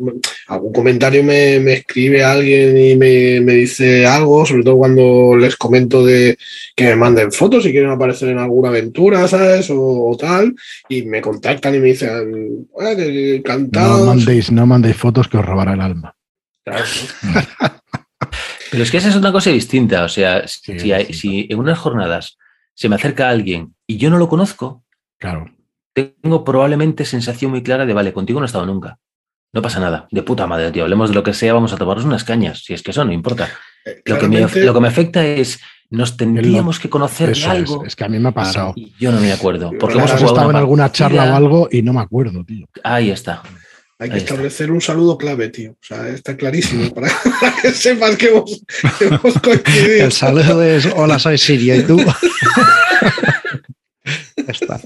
algún comentario me, escribe alguien y me, dice algo, sobre todo cuando les comento de que me manden fotos si quieren aparecer en alguna aventura, ¿sabes? O, tal, y me contactan y me dicen, encantado. No mandéis, no mandéis fotos que os robará el alma. Claro. Pero es que esa es una cosa distinta. O sea, si, en unas jornadas se me acerca alguien y yo no lo conozco, claro. tengo probablemente sensación muy clara de, vale, contigo no he estado nunca. No pasa nada, de puta madre, tío. Hablemos de lo que sea, vamos a tomarnos unas cañas. Si es que eso no importa. Eh, lo, que me, lo que me afecta es, nos tendríamos que conocer de algo. Es, que a mí me ha pasado. Y yo no me acuerdo. Porque hemos estado en alguna charla o algo y no me acuerdo, tío. Ahí está. Hay que establecer un saludo clave, tío. O sea, está clarísimo para, que sepas que hemos, coincidido. El saludo es hola, soy Siria y tú. está.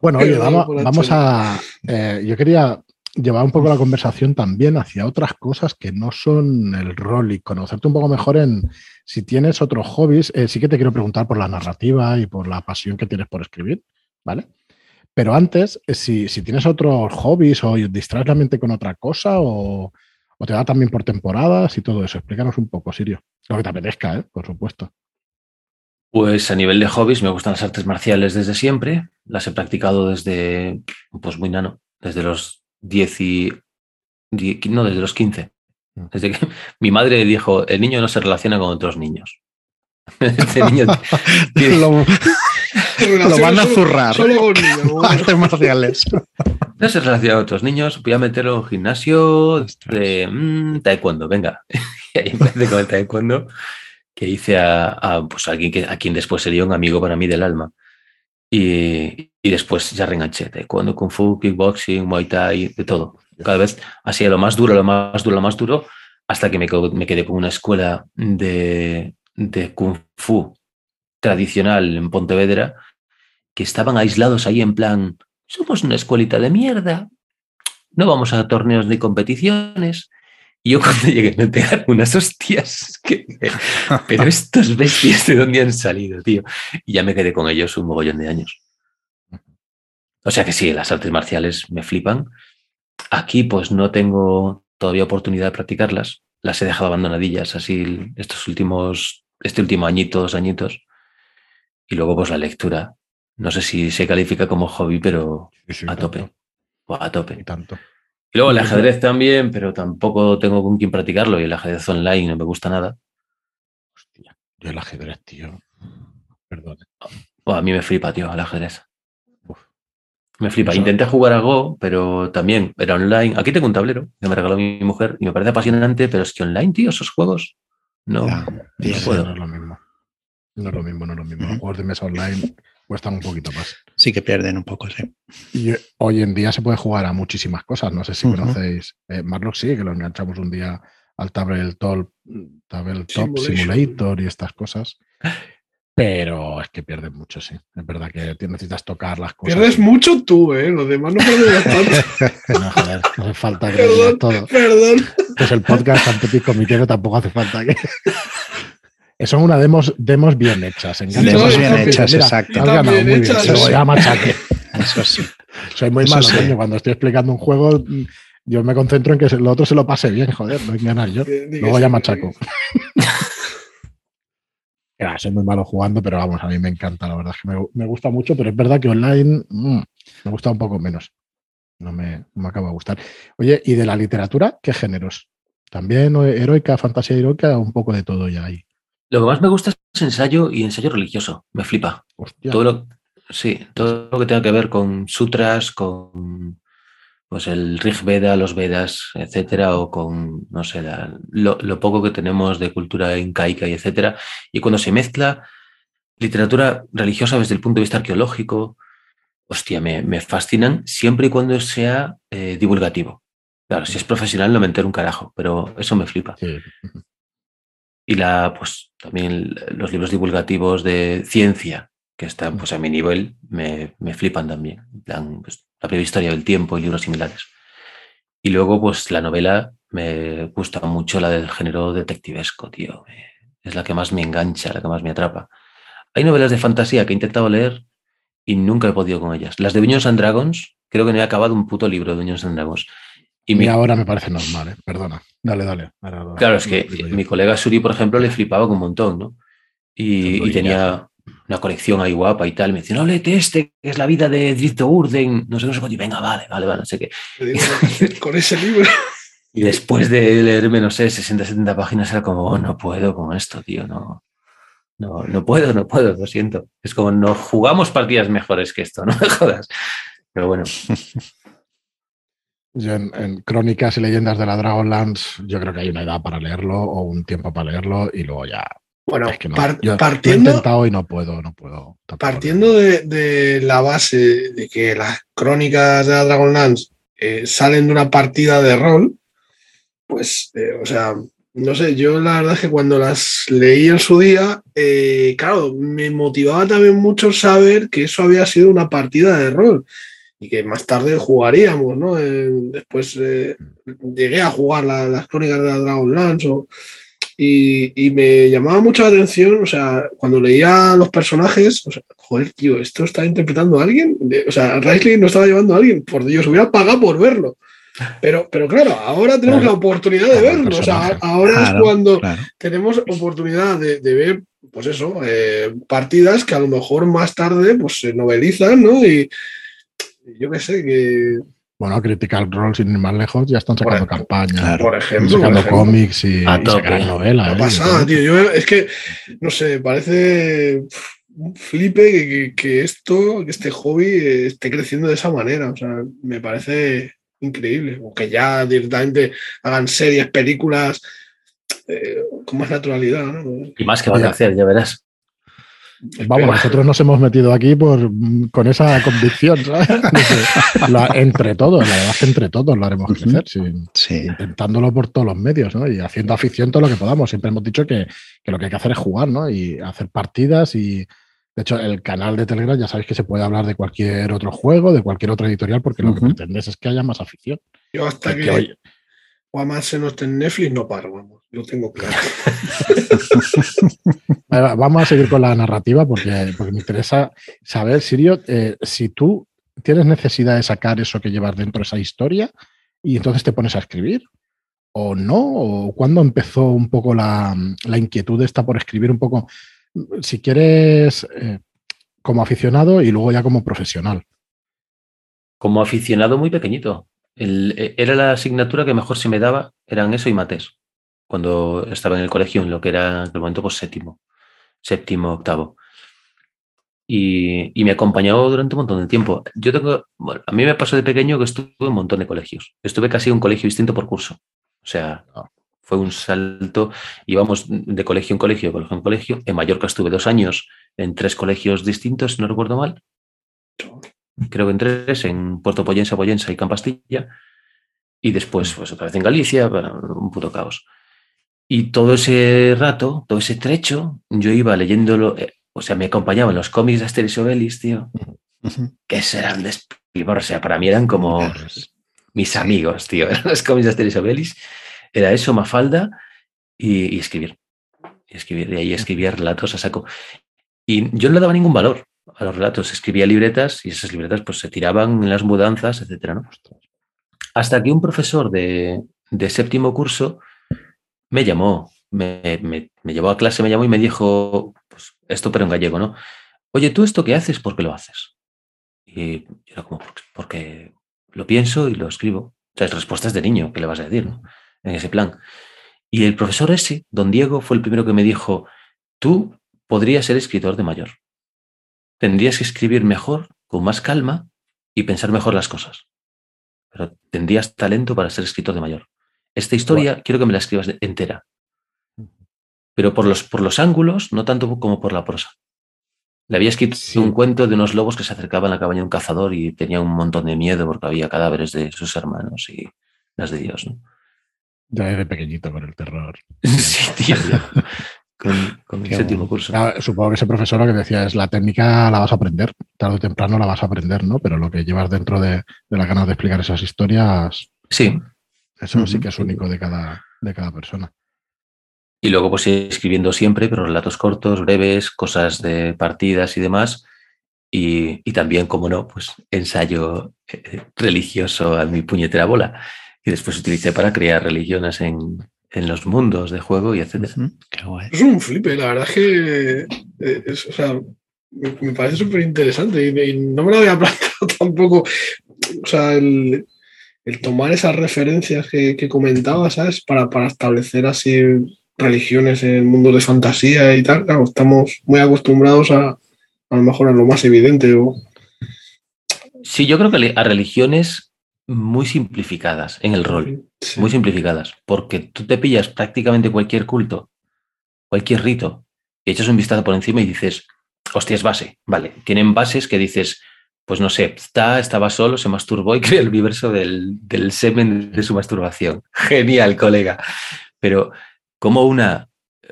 Bueno, oye, vamos, a. Eh, yo quería llevar un poco la conversación también hacia otras cosas que no son el rol y conocerte un poco mejor en si tienes otros hobbies. Eh, sí que te quiero preguntar por la narrativa y por la pasión que tienes por escribir, ¿vale? Pero antes, eh, si, tienes otros hobbies o distraes la mente con otra cosa o, te da también por temporadas y todo eso, explícanos un poco, Sirio. Lo que te apetezca, ¿eh? por supuesto. Pues a nivel de hobbies me gustan las artes marciales desde siempre. Las he practicado desde, pues muy nano, desde los 10 y... No, desde los 15. Mm. Desde que mi madre dijo, el niño no se relaciona con otros niños. Este niño lo, van a zurrar. Solo Artes marciales. No se relaciona con otros niños. Voy a meterlo en un gimnasio de mm, taekwondo. Venga. y ahí empecé con el taekwondo que hice a, pues alguien que, a quien después sería un amigo para mí del alma. Y, y después ya reenganché taekwondo, kung fu, kickboxing, muay thai, de todo. Cada vez hacía lo más duro, lo más duro, lo más duro, hasta que me, me quedé con una escuela de, de Kung Fu tradicional en Pontevedra, que estaban aislados ahí en plan, somos una escuelita de mierda, no vamos a torneos ni competiciones. Y yo cuando llegué me pegaron unas hostias. Que, pero estos bestias de dónde han salido, tío. Y ya me quedé con ellos un mogollón de años. O sea que sí, las artes marciales me flipan. Aquí pues no tengo todavía oportunidad de practicarlas. Las he dejado abandonadillas así estos últimos este último añito, dos añitos. Y luego, pues la lectura. No sé si se califica como hobby, pero a tope. a tope. Y tanto. Y luego el ajedrez también, pero tampoco tengo con quién practicarlo y el ajedrez online no me gusta nada. Hostia, yo el ajedrez, tío. Perdón. a mí me flipa, tío, el ajedrez. Me flipa. Intenté jugar a Go, pero también era online. Aquí tengo un tablero que me regaló mi mujer y me parece apasionante, pero es que online, tío, esos juegos no, no, es lo mismo. No es lo mismo, no es lo mismo. Los juegos de mesa online cuestan un poquito más. Sí que pierden un poco, sí. Y hoy en día se puede jugar a muchísimas cosas. No sé si conocéis. Eh, Marlock sí, que lo enganchamos un día al Tabletop, Tabletop Simulator y estas cosas. Pero es que pierdes mucho, sí. Es verdad que necesitas tocar las cosas. Pierdes mucho tú, ¿eh? Los demás no pierden tanto. No, joder, no hace falta que Perdón, todo. perdón. Pues el podcast tan petit comité que tampoco hace falta que. Son unas demos, demos bien hechas. enganchas Demos bien hechas, Mira, exacto. has ganado, muy bien. hechas, Se lo voy a machaque. Eso sí. Soy muy Eso malo, sí. coño. Cuando estoy explicando un juego, mm, yo me concentro en que el otro se lo pase bien, joder, no en ganar yo. Luego ya machaco. Ya, soy muy malo jugando, pero vamos, a mí me encanta, la verdad es que me, me gusta mucho, pero es verdad que online mm, me gusta un poco menos. No me, no me acaba de gustar. Oye, ¿y de la literatura? ¿Qué géneros? También heroica, fantasía heroica, un poco de todo ya ahí. Lo que más me gusta es ensayo y ensayo religioso. Me flipa. Hostia. Todo lo, sí, todo lo que tenga que ver con sutras, con pues el Rig Veda, los Vedas, etcétera, o con, no sé, la- lo, lo poco que tenemos de cultura incaica y etcétera. Y cuando se mezcla literatura religiosa desde el punto de vista arqueológico, hostia, me, me fascinan siempre y cuando sea eh, divulgativo. Claro, si es profesional no me entero un carajo, pero eso me flipa. Sí. Y la, pues también los libros divulgativos de ciencia, que están pues a mi nivel, me, me flipan también. Plan, pues, la breve historia del tiempo y libros similares. Y luego, pues la novela me gusta mucho la del género detectivesco, tío. Es la que más me engancha, la que más me atrapa. Hay novelas de fantasía que he intentado leer y nunca he podido con ellas. Las de Dungeons and Dragons, creo que no he acabado un puto libro de Dungeons and Dragons. Y mi, ahora me parece normal, ¿eh? Perdona. Dale, dale. Ahora Claro, es que mi colega Suri, por ejemplo, le flipaba con un montón, ¿no? Y, tenía una colección ahí guapa y tal. Me decía, no, léete este, que es la vida de Drito Urden, no sé, no sé cuánto. Y venga, vale, vale, vale, no sé qué. Con ese libro. Y después de leerme, no sé, 60, 70 páginas, era como, oh, no puedo con esto, tío, no. No, no puedo, no puedo, lo siento. Es como, no jugamos partidas mejores que esto, no me jodas. Pero bueno, Yo en, en Crónicas y Leyendas de la Dragonlance, yo creo que hay una edad para leerlo o un tiempo para leerlo y luego ya. Bueno, es que no. par- Yo lo he partiendo, intentado y no puedo, no puedo. partiendo de, de la base de que las crónicas de la Dragonlance eh, salen de una partida de rol, pues, eh, o sea, no sé, yo la verdad es que cuando las leí en su día, eh, claro, me motivaba también mucho saber que eso había sido una partida de rol y que más tarde jugaríamos, ¿no? Eh, después eh, llegué a jugar la- las crónicas de la Dragonlance o- y, y me llamaba mucho la atención, o sea, cuando leía los personajes, o sea, joder, tío, ¿esto está interpretando a alguien? O sea, Risley no estaba llevando a alguien, por Dios, hubiera pagado por verlo. Pero, pero claro, ahora tenemos Claro. la oportunidad de Claro, verlo. O sea, ahora es Claro, cuando claro. tenemos oportunidad de, de ver, pues eso, eh, partidas que a lo mejor más tarde pues se novelizan, ¿no? Y yo qué sé, que Bueno, Critical Role, sin ir más lejos, ya están sacando Por- campañas, claro. por están ejemplo, por sacando ejemplo, cómics y, y sacarán novelas. no ¿eh? pasa nada, tío. Yo, es que, no sé, parece un flipe que, que- que esto, que este hobby esté creciendo de esa manera. O sea, me parece increíble. O que ya directamente hagan series, películas eh, con más naturalidad, ¿no? y más que van a hacer, ya verás. Vamos, nosotros nos hemos metido aquí por, con esa convicción, ¿sabes? Entre todos, la verdad es que entre todos lo haremos crecer, Sí. intentándolo por todos los medios, ¿no? Y haciendo afición todo lo que podamos. Siempre hemos dicho que, que lo que hay que hacer es jugar, ¿no? Y hacer partidas y. De hecho, el canal de Telegram ya sabéis que se puede hablar de cualquier otro juego, de cualquier otra editorial, porque lo que pretendes es que haya más afición. Yo hasta Que, que, no esté en Netflix no paro, vamos. Lo tengo claro. Vamos a seguir con la narrativa porque, porque me interesa saber, Sirio, eh, si tú tienes necesidad de sacar eso que llevas dentro, esa historia, y entonces te pones a escribir, o no, o cuándo empezó un poco la, la inquietud esta por escribir un poco, si quieres, eh, como aficionado y luego ya como profesional. Como aficionado muy pequeñito. El- eh, era la asignatura que mejor se me daba, eran eso y mates. Cuando estaba en el colegio, en lo que era en aquel momento, pues séptimo, séptimo, octavo. Y, y me acompañó durante un montón de tiempo. Yo tengo, bueno, a mí me pasó de pequeño que estuve en un montón de colegios. Estuve casi en un colegio distinto por curso. O sea, fue un salto. Íbamos de colegio en colegio, colegio en colegio. En Mallorca estuve dos años en tres colegios distintos, si no recuerdo mal creo que en tres, en Puerto Poyensa, Poyensa y Campastilla, y después, pues otra vez en Galicia, un puto caos. Y todo ese rato, todo ese trecho, yo iba leyéndolo, eh, o sea, me acompañaban los cómics de Asterix y Obelix, tío, que serán de o sea, para mí eran como mis amigos, tío, eran los cómics de Asterix y Obelix, era eso, Mafalda y, y escribir, y escribir, y ahí escribía relatos a saco. Y yo no le daba ningún valor a los relatos, escribía libretas y esas libretas pues se tiraban en las mudanzas, etcétera, ¿no? Hasta que un profesor de, de séptimo curso me llamó, me, me, me, llevó a clase, me llamó y me dijo, pues esto pero en gallego, ¿no? Oye, ¿tú esto qué haces? ¿Por qué lo haces? Y yo era como, porque, porque lo pienso y lo escribo. O sea, es respuestas de niño, ¿qué le vas a decir? ¿no? En ese plan. Y el profesor ese, don Diego, fue el primero que me dijo, tú podrías ser escritor de mayor. Tendrías que escribir mejor, con más calma y pensar mejor las cosas. Pero tendrías talento para ser escritor de mayor. Esta historia quiero que me la escribas entera. Pero por los, por los ángulos, no tanto como por la prosa. Le había escrito sí. un cuento de unos lobos que se acercaban a la cabaña de un cazador y tenía un montón de miedo porque había cadáveres de sus hermanos y las de Dios. ¿no? Ya de pequeñito con el terror. sí, tío. Con, con el séptimo curso. Claro, supongo que ese profesor lo que decía es la técnica la vas a aprender, tarde o temprano la vas a aprender, ¿no? Pero lo que llevas dentro de, de las ganas de explicar esas historias. Sí. Eso uh -huh. sí que es único de cada, de cada persona. Y luego pues escribiendo siempre, pero relatos cortos, breves, cosas de partidas y demás. Y, y también, como no, pues ensayo eh, religioso a mi puñetera bola. Y después utilicé para crear religiones en, en los mundos de juego y etcétera. -huh. Qué guay. Es un flipe, la verdad es que eh, es, o sea, me, me parece súper interesante y, y, no me lo había planteado tampoco. O sea, el, el tomar esas referencias que, que comentabas, ¿sabes? Para, para establecer así religiones en mundos de fantasía y tal, claro, estamos muy acostumbrados a a lo mejor a lo más evidente. O... Sí, yo creo que a religiones muy simplificadas en el rol, sí. muy simplificadas, porque tú te pillas prácticamente cualquier culto, cualquier rito, y echas un vistazo por encima y dices, hostia, es base, vale, tienen bases que dices, pues no sé, está, estaba solo, se masturbó y crea el universo del, del semen de su masturbación. Genial, colega. Pero como una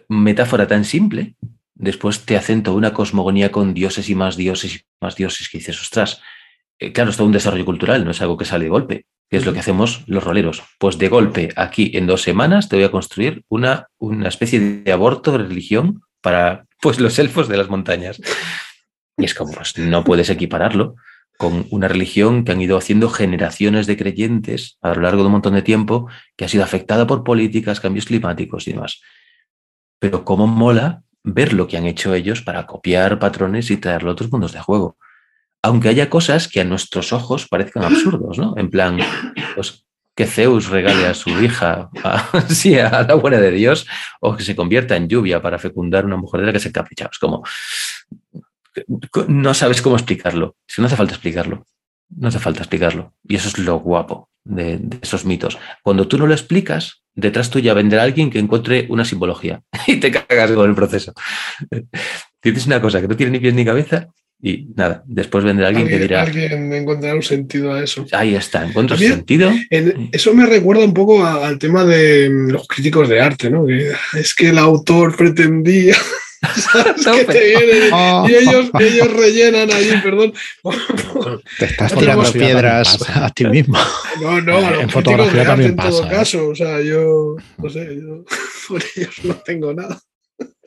metáfora tan simple, después te hacen toda una cosmogonía con dioses y más dioses y más dioses que dices, ostras, eh, claro, es todo un desarrollo cultural, no es algo que sale de golpe, que es lo que hacemos los roleros. Pues de golpe, aquí en dos semanas te voy a construir una, una especie de aborto de religión para pues, los elfos de las montañas. Y es como, pues no puedes equipararlo con una religión que han ido haciendo generaciones de creyentes a lo largo de un montón de tiempo, que ha sido afectada por políticas, cambios climáticos y demás. Pero cómo mola ver lo que han hecho ellos para copiar patrones y traerlo a otros mundos de juego. Aunque haya cosas que a nuestros ojos parezcan absurdos, ¿no? En plan, pues que Zeus regale a su hija a, la buena de Dios o que se convierta en lluvia para fecundar una mujer de la que se capricha. Es como, no sabes cómo explicarlo. Si no hace falta explicarlo. No hace falta explicarlo. Y eso es lo guapo de, esos mitos. Cuando tú no lo explicas, detrás tuya vendrá alguien que encuentre una simbología y te cagas con el proceso. Tienes una cosa que no tiene ni pies ni cabeza y nada, después vendrá alguien, alguien que dirá... Alguien encontrará un sentido a eso. Ahí está, encuentras sentido. En, eso me recuerda un poco a, al tema de los críticos de arte, ¿no? Que es que el autor pretendía... No, que te vienen, oh. y ellos, ellos rellenan allí, perdón. Te estás tirando piedras a ti mismo. No, no, a los en fotografía también en todo pasa, caso. ¿eh? O sea, yo no sé, yo por ellos no tengo nada.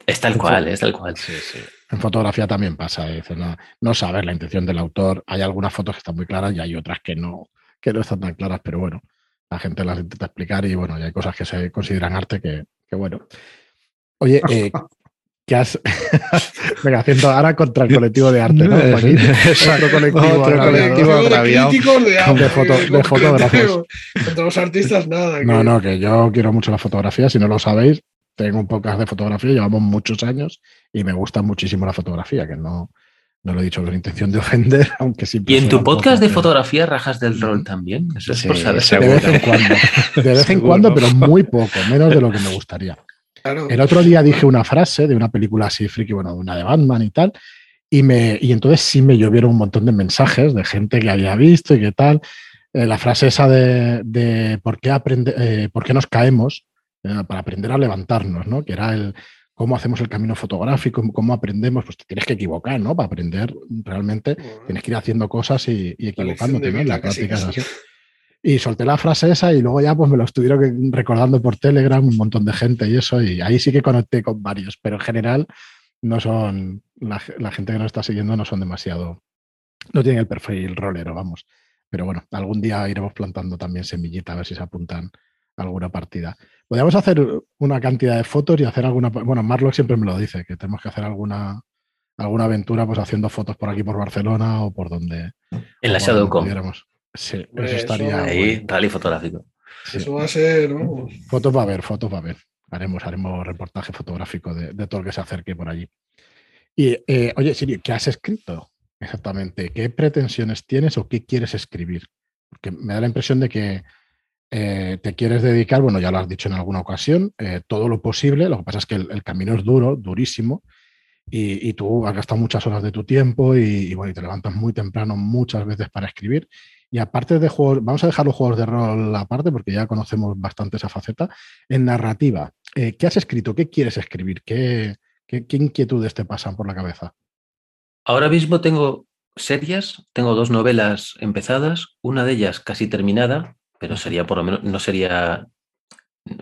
Es tal cual, es tal cual. Sí, sí. En fotografía también pasa, dice, no, no sabes la intención del autor. Hay algunas fotos que están muy claras y hay otras que no, que no están tan claras, pero bueno, la gente las intenta explicar y bueno, y hay cosas que se consideran arte que, que bueno. Oye, eh, que has. Venga, haciendo ahora contra el colectivo de arte, ¿no? Otro colectivo, Otro colectivo agraviado. De, foto, de fotógrafos. Contra los artistas, nada. No, que... no, que yo quiero mucho la fotografía. Si no lo sabéis, tengo un podcast de fotografía, llevamos muchos años y me gusta muchísimo la fotografía, que no, no lo he dicho con intención de ofender, aunque sí. ¿Y en tu podcast de fotografía rajas del rol también? Eso es sí, por saber. De vez en cuando, de vez en cuando, pero muy poco, menos de lo que me gustaría. Claro. El otro día dije una frase de una película así friki, bueno, una de Batman y tal, y, me, y entonces sí me llovieron un montón de mensajes de gente que había visto y qué tal. Eh, la frase esa de, de por, qué aprende, eh, por qué nos caemos eh, para aprender a levantarnos, ¿no? Que era el cómo hacemos el camino fotográfico, cómo aprendemos, pues te tienes que equivocar, ¿no? Para aprender realmente tienes que ir haciendo cosas y, equivocándote, ¿no? La práctica es así. Y solté la frase esa y luego ya pues me lo estuvieron recordando por Telegram un montón de gente y eso, y ahí sí que conecté con varios, pero en general no son, la, gente que nos está siguiendo no son demasiado, no tienen el perfil rolero, vamos. Pero bueno, algún día iremos plantando también semillita a ver si se apuntan a alguna partida. Podríamos hacer una cantidad de fotos y hacer alguna, bueno, Marlock siempre me lo dice, que tenemos que hacer alguna, alguna aventura pues haciendo fotos por aquí por Barcelona o por donde. En la ShadowCon. Sí, eso estaría. Ahí, rally fotográfico. Eso va a ser, Fotos va a haber, fotos va a haber. Haremos, haremos reportaje fotográfico de, todo el que se acerque por allí. Y, eh, oye, Sirio, ¿qué has escrito exactamente? ¿Qué pretensiones tienes o qué quieres escribir? Porque me da la impresión de que eh, te quieres dedicar, bueno, ya lo has dicho en alguna ocasión, eh, todo lo posible. Lo que pasa es que el, camino es duro, durísimo, y, tú has gastado muchas horas de tu tiempo y, bueno, y te levantas muy temprano muchas veces para escribir. Y aparte de juegos, vamos a dejar los juegos de rol aparte porque ya conocemos bastante esa faceta. En narrativa, eh, ¿qué has escrito? ¿Qué quieres escribir? ¿Qué, qué, inquietudes te pasan por la cabeza? Ahora mismo tengo serias, tengo dos novelas empezadas, una de ellas casi terminada, pero sería por lo menos, no sería,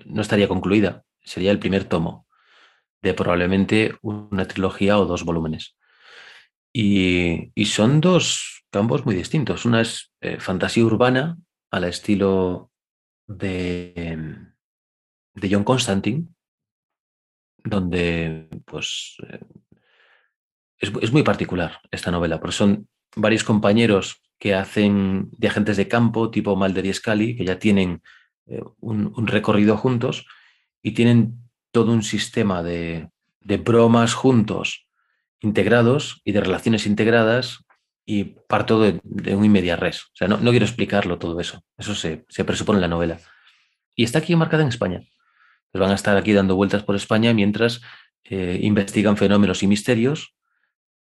no estaría concluida, sería el primer tomo de probablemente una trilogía o dos volúmenes. Y, y son dos campos muy distintos. Una es eh, fantasía urbana al estilo de, de John Constantine, donde pues eh, es, muy particular esta novela, porque son varios compañeros que hacen de agentes de campo tipo Malder y Scully, que ya tienen eh, un, recorrido juntos y tienen todo un sistema de, de bromas juntos, integrados y de relaciones integradas y parto de, un media res. O sea, no, quiero explicarlo todo eso. Eso se, presupone en la novela. Y está aquí marcada en España. Pues van a estar aquí dando vueltas por España mientras eh, investigan fenómenos y misterios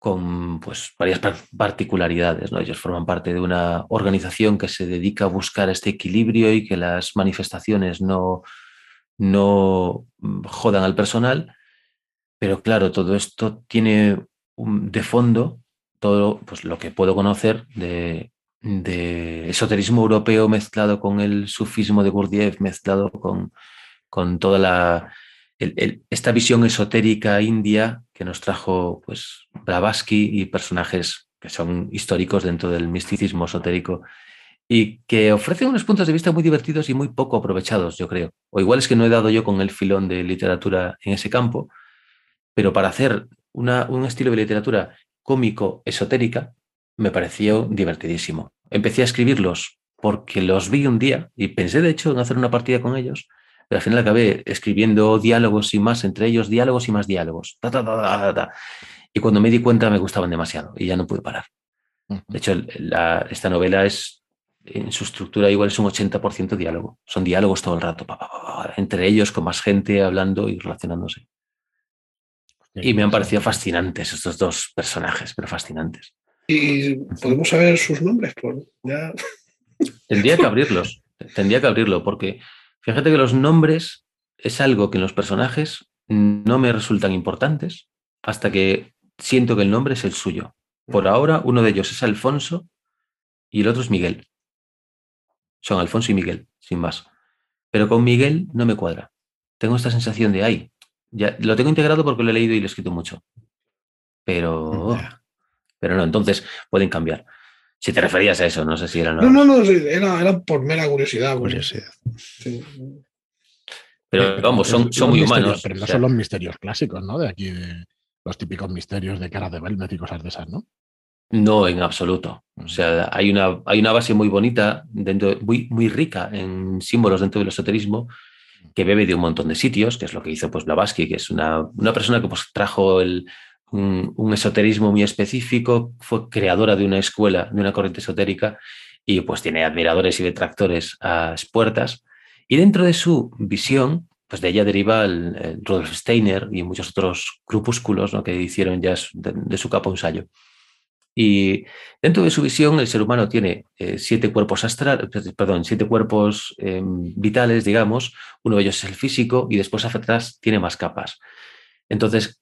con pues, varias particularidades. ¿no? Ellos forman parte de una organización que se dedica a buscar este equilibrio y que las manifestaciones no, no mm, jodan al personal. Pero claro, todo esto tiene de fondo todo pues, lo que puedo conocer de, esoterismo europeo mezclado con el sufismo de Gurdjieff, mezclado con, con toda la, esta visión esotérica india que nos trajo pues, Blavatsky y personajes que son históricos dentro del misticismo esotérico y que ofrecen unos puntos de vista muy divertidos y muy poco aprovechados, yo creo. O igual es que no he dado yo con el filón de literatura en ese campo, pero para hacer una, un estilo de literatura cómico esotérica, me pareció divertidísimo. Empecé a escribirlos porque los vi un día y pensé de hecho en hacer una partida con ellos, pero al final acabé escribiendo diálogos y más, entre ellos diálogos y más diálogos. y cuando me di cuenta me gustaban demasiado y ya no pude parar. De hecho, esta novela es, en su estructura igual es un 80% diálogo. Son diálogos todo el rato, entre ellos con más gente hablando y relacionándose. Y me han parecido fascinantes estos dos personajes, pero fascinantes. ¿Y podemos saber sus nombres? Tendría que abrirlos, tendría que abrirlo, porque fíjate que los nombres es algo que en los personajes no me resultan importantes hasta que siento que el nombre es el suyo. Por ahora, uno de ellos es Alfonso y el otro es Miguel. Son Alfonso y Miguel, sin más. Pero con Miguel no me cuadra. Tengo esta sensación de, ay, ya, lo tengo integrado porque lo he leído y lo he escrito mucho. Pero, pero no, entonces pueden cambiar. Si te referías a eso, no sé si era. No, no, no, era, por mera curiosidad. curiosidad. Pero vamos, son, son muy humanos. Pero no son los misterios clásicos, ¿no? De aquí, de los típicos misterios de cara de Velvet y cosas de esas, ¿no? No, en absoluto. O sea, hay una, hay una base muy bonita, dentro, muy, muy rica en símbolos dentro del esoterismo, que bebe de un montón de sitios, que es lo que hizo pues, Blavatsky, que es una, persona que pues, trajo un, esoterismo muy específico, fue creadora de una escuela, de una corriente esotérica, y pues tiene admiradores y detractores a puertas. Y dentro de su visión, pues de ella deriva el, Rudolf Steiner y muchos otros grupúsculos ¿no? que hicieron ya de, su capa un ensayo. Y dentro de su visión, el ser humano tiene eh, siete cuerpos astrales, perdón, siete cuerpos em, vitales, digamos. Uno de ellos es el físico y después atrás tiene más capas. Entonces,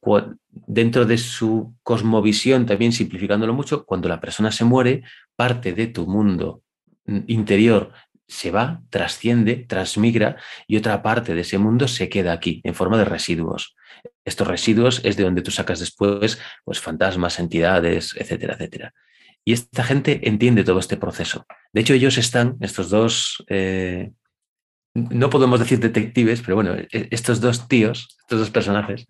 dentro de su cosmovisión, también simplificándolo mucho, cuando la persona se muere, parte de tu mundo interior se va, trasciende, transmigra y otra parte de ese mundo se queda aquí en forma de residuos. Estos residuos es de donde tú sacas después pues, fantasmas, entidades, etcétera, etcétera. Y esta gente entiende todo este proceso. De hecho, ellos están, estos dos, eh, no podemos decir detectives, pero bueno, e, estos dos tíos, estos dos personajes,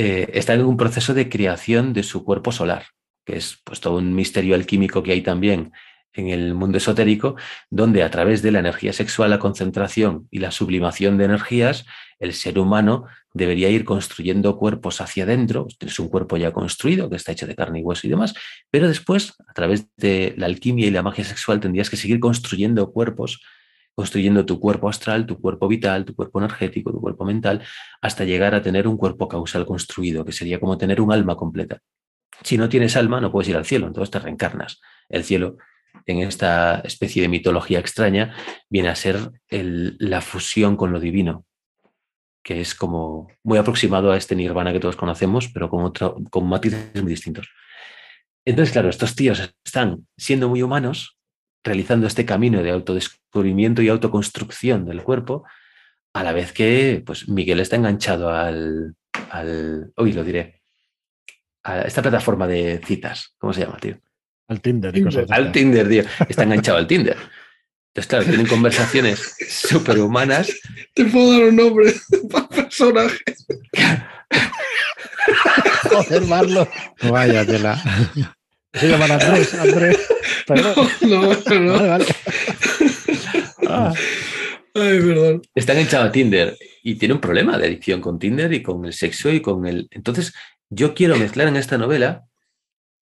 eh, están en un proceso de creación de su cuerpo solar, que es pues, todo un misterio alquímico que hay también en el mundo esotérico, donde a través de la energía sexual, la concentración y la sublimación de energías, el ser humano debería ir construyendo cuerpos hacia adentro. Tienes un cuerpo ya construido, que está hecho de carne y hueso y demás, pero después, a través de la alquimia y la magia sexual, tendrías que seguir construyendo cuerpos, construyendo tu cuerpo astral, tu cuerpo vital, tu cuerpo energético, tu cuerpo mental, hasta llegar a tener un cuerpo causal construido, que sería como tener un alma completa. Si no tienes alma, no puedes ir al cielo, entonces te reencarnas. El cielo en esta especie de mitología extraña, viene a ser la fusión con lo divino, que es como muy aproximado a este nirvana que todos conocemos, pero con, otro, con matices muy distintos. Entonces, claro, estos tíos están siendo muy humanos, realizando este camino de autodescubrimiento y autoconstrucción del cuerpo, a la vez que pues, Miguel está enganchado al, al hoy lo diré, a esta plataforma de citas, ¿cómo se llama, tío? Al Tinder. al Tinder, tío. Está enganchado al Tinder. Entonces, claro, tienen conversaciones súper humanas. Te puedo dar un nombre para personajes. Joder, Marlo. Vaya tela. Se llaman Andrés, Andrés. No, no, no. Vale, vale. Ah. Ay, perdón. Está enganchado a Tinder y tiene un problema de adicción con Tinder y con el sexo y con el. Entonces, yo quiero mezclar en esta novela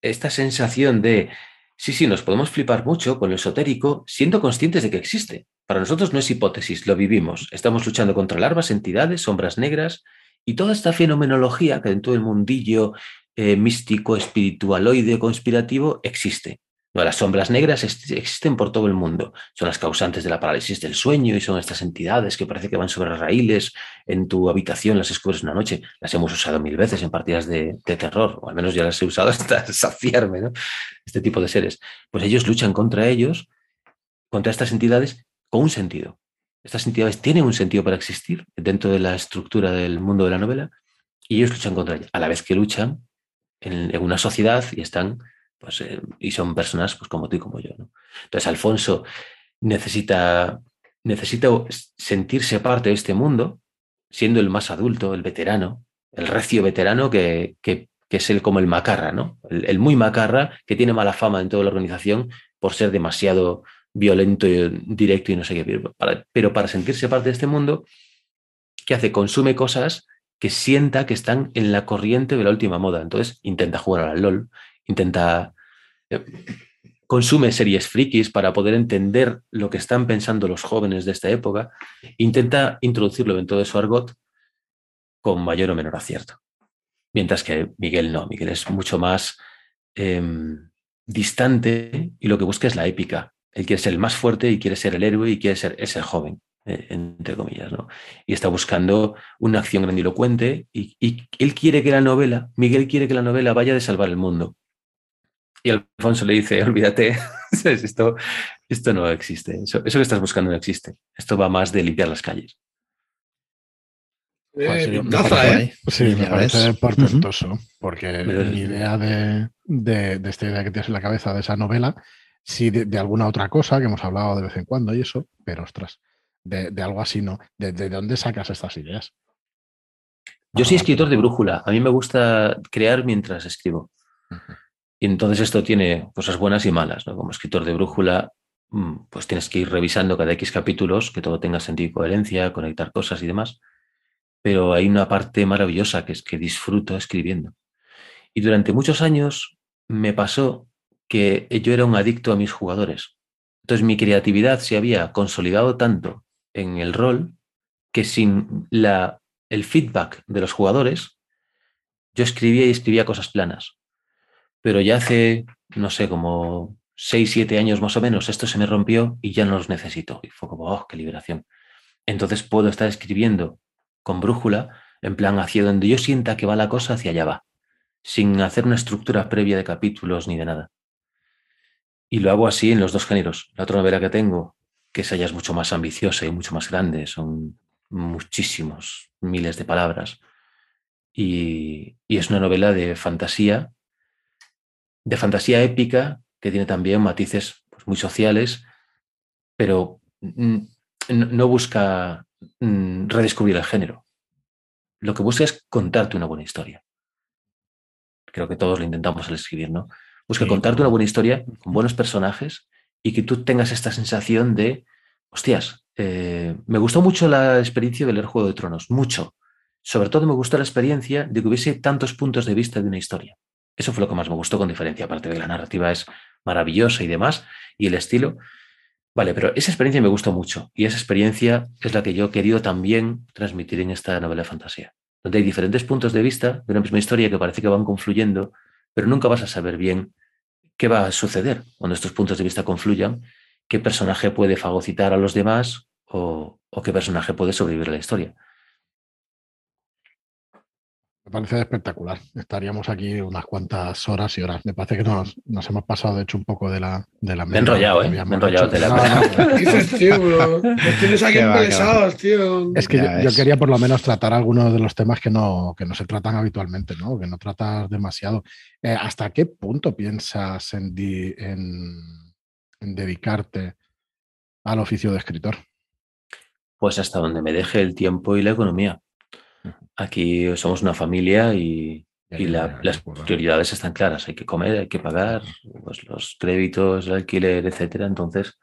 esta sensación de, sí, sí, nos podemos flipar mucho con lo esotérico siendo conscientes de que existe. Para nosotros no es hipótesis, lo vivimos. Estamos luchando contra larvas, entidades, sombras negras y toda esta fenomenología que dentro del mundillo eh, místico, espiritualoide, conspirativo existe las sombras negras existen por todo el mundo. Son las causantes de la parálisis del sueño y son estas entidades que parece que van sobre raíles en tu habitación, las descubres una noche. Las hemos usado mil veces en partidas de, terror, o al menos ya las he usado hasta saciarme, ¿no? Este tipo de seres. Pues ellos luchan contra ellos, contra estas entidades, con un sentido. Estas entidades tienen un sentido para existir dentro de la estructura del mundo de la novela y ellos luchan contra ellas, a la vez que luchan en, una sociedad y están pues, eh, y son personas pues, como tú y como yo. ¿no? Entonces, Alfonso necesita, necesita sentirse parte de este mundo, siendo el más adulto, el veterano, el recio veterano que, que, es el como el macarra, ¿no? El, muy macarra que tiene mala fama en toda la organización por ser demasiado violento, y directo y no sé qué. Pero para, pero para sentirse parte de este mundo, ¿qué hace? Consume cosas que sienta que están en la corriente de la última moda. Entonces intenta jugar al LOL, intenta, eh, consume series frikis para poder entender lo que están pensando los jóvenes de esta época, intenta introducirlo dentro de su argot con mayor o menor acierto. Mientras que Miguel no, Miguel es mucho más em, distante y lo que busca es la épica. Él quiere ser el más fuerte y quiere ser el héroe y quiere ser ese joven, entre comillas, ¿no? Y está buscando una acción grandilocuente y, y, él quiere que la novela, Miguel quiere que la novela vaya de salvar el mundo. Y Alfonso le dice, olvídate, esto, esto no existe, eso, que estás buscando no existe, esto va más de limpiar las calles. Eh, ¿eh? Sí, me parece portentoso, porque mi idea de, de, esta idea que tienes en la cabeza de esa novela, sí de, alguna otra cosa que hemos hablado de vez en cuando y eso, pero ostras, de, algo así no. ¿De, dónde sacas estas ideas? Yo soy escritor de brújula, a mí me gusta crear mientras escribo. Y entonces esto tiene cosas buenas y malas, ¿no? Como escritor de brújula, mm, pues tienes que ir revisando cada X capítulos, que todo tenga sentido y coherencia, conectar cosas y demás. Pero hay una parte maravillosa que es que disfruto escribiendo. Y durante muchos años me pasó que yo era un adicto a mis jugadores. Entonces mi creatividad se había consolidado tanto en el rol que sin la, el feedback de los jugadores, yo escribía y escribía cosas planas pero ya hace, no sé, como seis, siete años más o menos, esto se me rompió y ya no los necesito. Y fue como, oh, qué liberación. Entonces puedo estar escribiendo con brújula En plan, hacia donde yo sienta que va la cosa, hacia allá va, sin hacer una estructura previa de capítulos ni de nada. Y lo hago así en los dos géneros. La otra novela que tengo, que esa ya es mucho más ambiciosa y mucho más grande, son muchísimos, miles de palabras. Y, y es una novela de fantasía, de fantasía épica, que tiene también matices pues, muy sociales, pero no busca redescubrir el género. Lo que busca es contarte una buena historia. Creo que todos lo intentamos al escribir, ¿no? Busca contarte una buena historia con buenos personajes y que tú tengas esta sensación de, hostias, eh, me gustó mucho la experiencia de leer Juego de Tronos, mucho. Sobre todo me gustó la experiencia de que hubiese tantos puntos de vista de una historia. Eso fue lo que más me gustó con diferencia, aparte de que la narrativa es maravillosa y demás, y el estilo. Vale, pero esa experiencia me gustó mucho y esa experiencia es la que yo he querido también transmitir en esta novela de fantasía, donde hay diferentes puntos de vista de una misma historia que parece que van confluyendo, pero nunca vas a saber bien qué va a suceder cuando estos puntos de vista confluyan, qué personaje puede fagocitar a los demás o, o qué personaje puede sobrevivir a la historia. Me parece espectacular. Estaríamos aquí unas cuantas horas y horas. Me parece que nos, nos hemos pasado, de hecho, un poco de la. De la me he enrollado, ¿eh? Me he enrollado. De la... No, dices, tío, bro? Nos tienes aquí embelesados, tío. Es que yo, yo, quería por lo menos tratar algunos de los temas que no, que no se tratan habitualmente, ¿no? Que no tratas demasiado. Eh, ¿Hasta qué punto piensas en, di, en, en dedicarte al oficio de escritor? Pues hasta donde me deje el tiempo y la economía. Aquí somos una familia y, y la, las prioridades están claras. Hay que comer, hay que pagar pues, los créditos, el alquiler, etcétera. Entonces,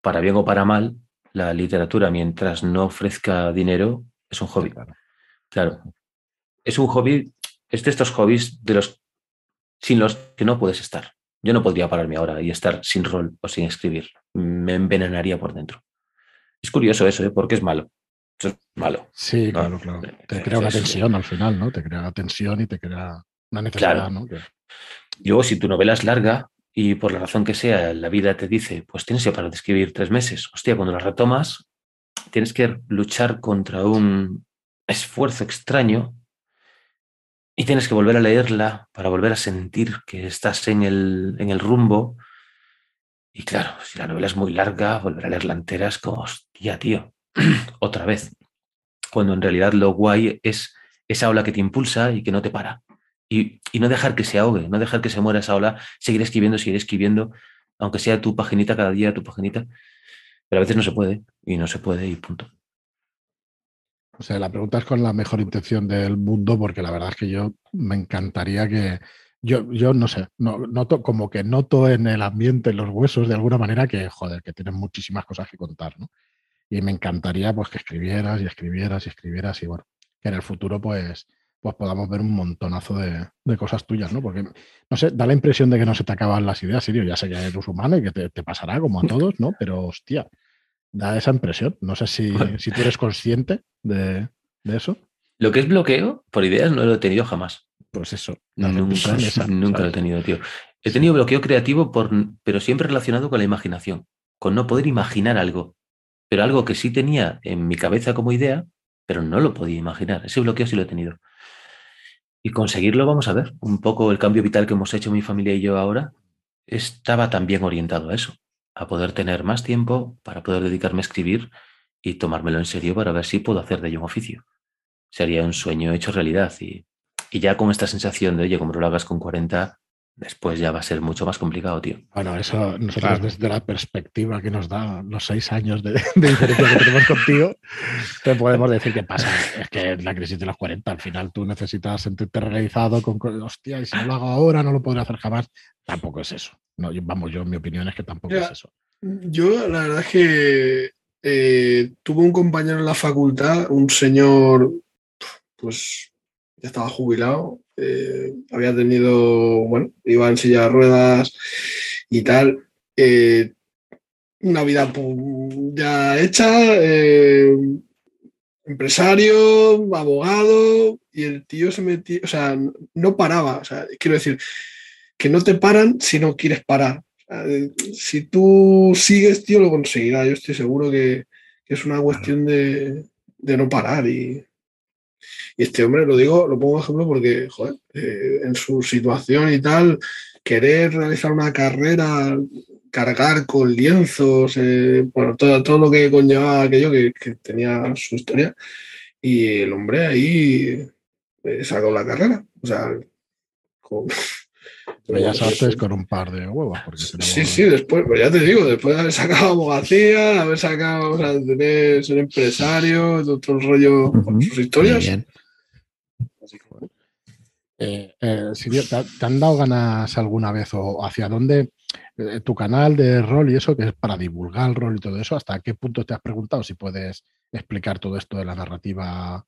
para bien o para mal, la literatura, mientras no ofrezca dinero, es un hobby. Claro. claro. Es un hobby, es de estos hobbies de los sin los que no puedes estar. Yo no podría pararme ahora y estar sin rol o sin escribir. Me envenenaría por dentro. Es curioso eso, ¿eh? porque es malo. Eso es malo. Sí, ¿no? claro, claro. Te crea una tensión al final, ¿no? Te crea tensión y te crea una necesidad, claro. ¿no? Que... Luego, si tu novela es larga y por la razón que sea, la vida te dice, pues tienes que parar de escribir tres meses. Hostia, cuando la retomas, tienes que luchar contra un esfuerzo extraño y tienes que volver a leerla para volver a sentir que estás en el, en el rumbo. Y claro, si la novela es muy larga, volver a leerla entera es como, hostia, tío, otra vez. Cuando en realidad lo guay es esa ola que te impulsa y que no te para. Y, no dejar que se ahogue, no dejar que se muera esa ola, seguir escribiendo, seguir escribiendo, aunque sea tu paginita cada día, tu paginita. Pero a veces no se puede, y no se puede, y punto. O sea, la pregunta es con la mejor intención del mundo, porque la verdad es que yo me encantaría que. Yo, yo no sé, no, noto como que noto en el ambiente, en los huesos, de alguna manera, que, joder, que tienen muchísimas cosas que contar, ¿no? Y me encantaría pues que escribieras y escribieras y escribieras y bueno, que en el futuro pues, pues podamos ver un montonazo de, de, cosas tuyas, ¿no? Porque, no sé, da la impresión de que no se te acaban las ideas, Sirio, ya sé que eres humano y que te, te, pasará como a todos, ¿no? Pero hostia, da esa impresión. No sé si, si tú eres consciente de, de, eso. Lo que es bloqueo por ideas no lo he tenido jamás. Pues eso. Nunca, esa, nunca lo he tenido, tío. He tenido bloqueo creativo, por, pero siempre relacionado con la imaginación, con no poder imaginar algo pero algo que sí tenía en mi cabeza como idea, pero no lo podía imaginar. Ese bloqueo sí lo he tenido. Y conseguirlo, vamos a ver, un poco el cambio vital que hemos hecho mi familia y yo ahora, estaba también orientado a eso, a poder tener más tiempo para poder dedicarme a escribir y tomármelo en serio para ver si puedo hacer de ello un oficio. Sería un sueño hecho realidad y, ya con esta sensación de, oye, como lo hagas con 40, después ya va a ser mucho más complicado, tío. Bueno, eso nosotros claro. desde la perspectiva que nos da los seis años de, de diferencia que tenemos contigo, te podemos decir que pasa. Es que la crisis de los 40, al final tú necesitas sentirte realizado con, hostia, y si no lo hago ahora no lo podré hacer jamás. Tampoco es eso. No, vamos, yo, mi opinión es que tampoco ya, es eso. Yo, la verdad es que eh, tuve un compañero en la facultad, un señor, pues ya estaba jubilado, eh, había tenido, bueno, iba en silla de ruedas y tal. Eh, una vida ya hecha, eh, empresario, abogado, y el tío se metía, o sea, no paraba, o sea, quiero decir, que no te paran si no quieres parar. Si tú sigues, tío, lo conseguirás. Yo estoy seguro que, que es una cuestión de, de no parar y, Y este hombre, lo digo, lo pongo de ejemplo porque, joder, eh, en su situación y tal, querer realizar una carrera, cargar con lienzos, eh, bueno, todo, todo lo que conllevaba aquello que, que tenía su historia. Y el hombre ahí eh, sacó la carrera. O sea, con, Bellas Artes con un par de huevos. Porque Sí, tenemos- sí, después, pues ya te digo, después de haber sacado abogacía, de haber sacado, o sea, de tener, ser empresario, todo, todo el rollo con sus historias. bien. Así que, bueno. Eh, eh, ¿te, te han dado ganas alguna vez o hacia dónde eh, tu canal de rol y eso, que es para divulgar el rol y todo eso, hasta qué punto te has preguntado si puedes explicar todo esto de la narrativa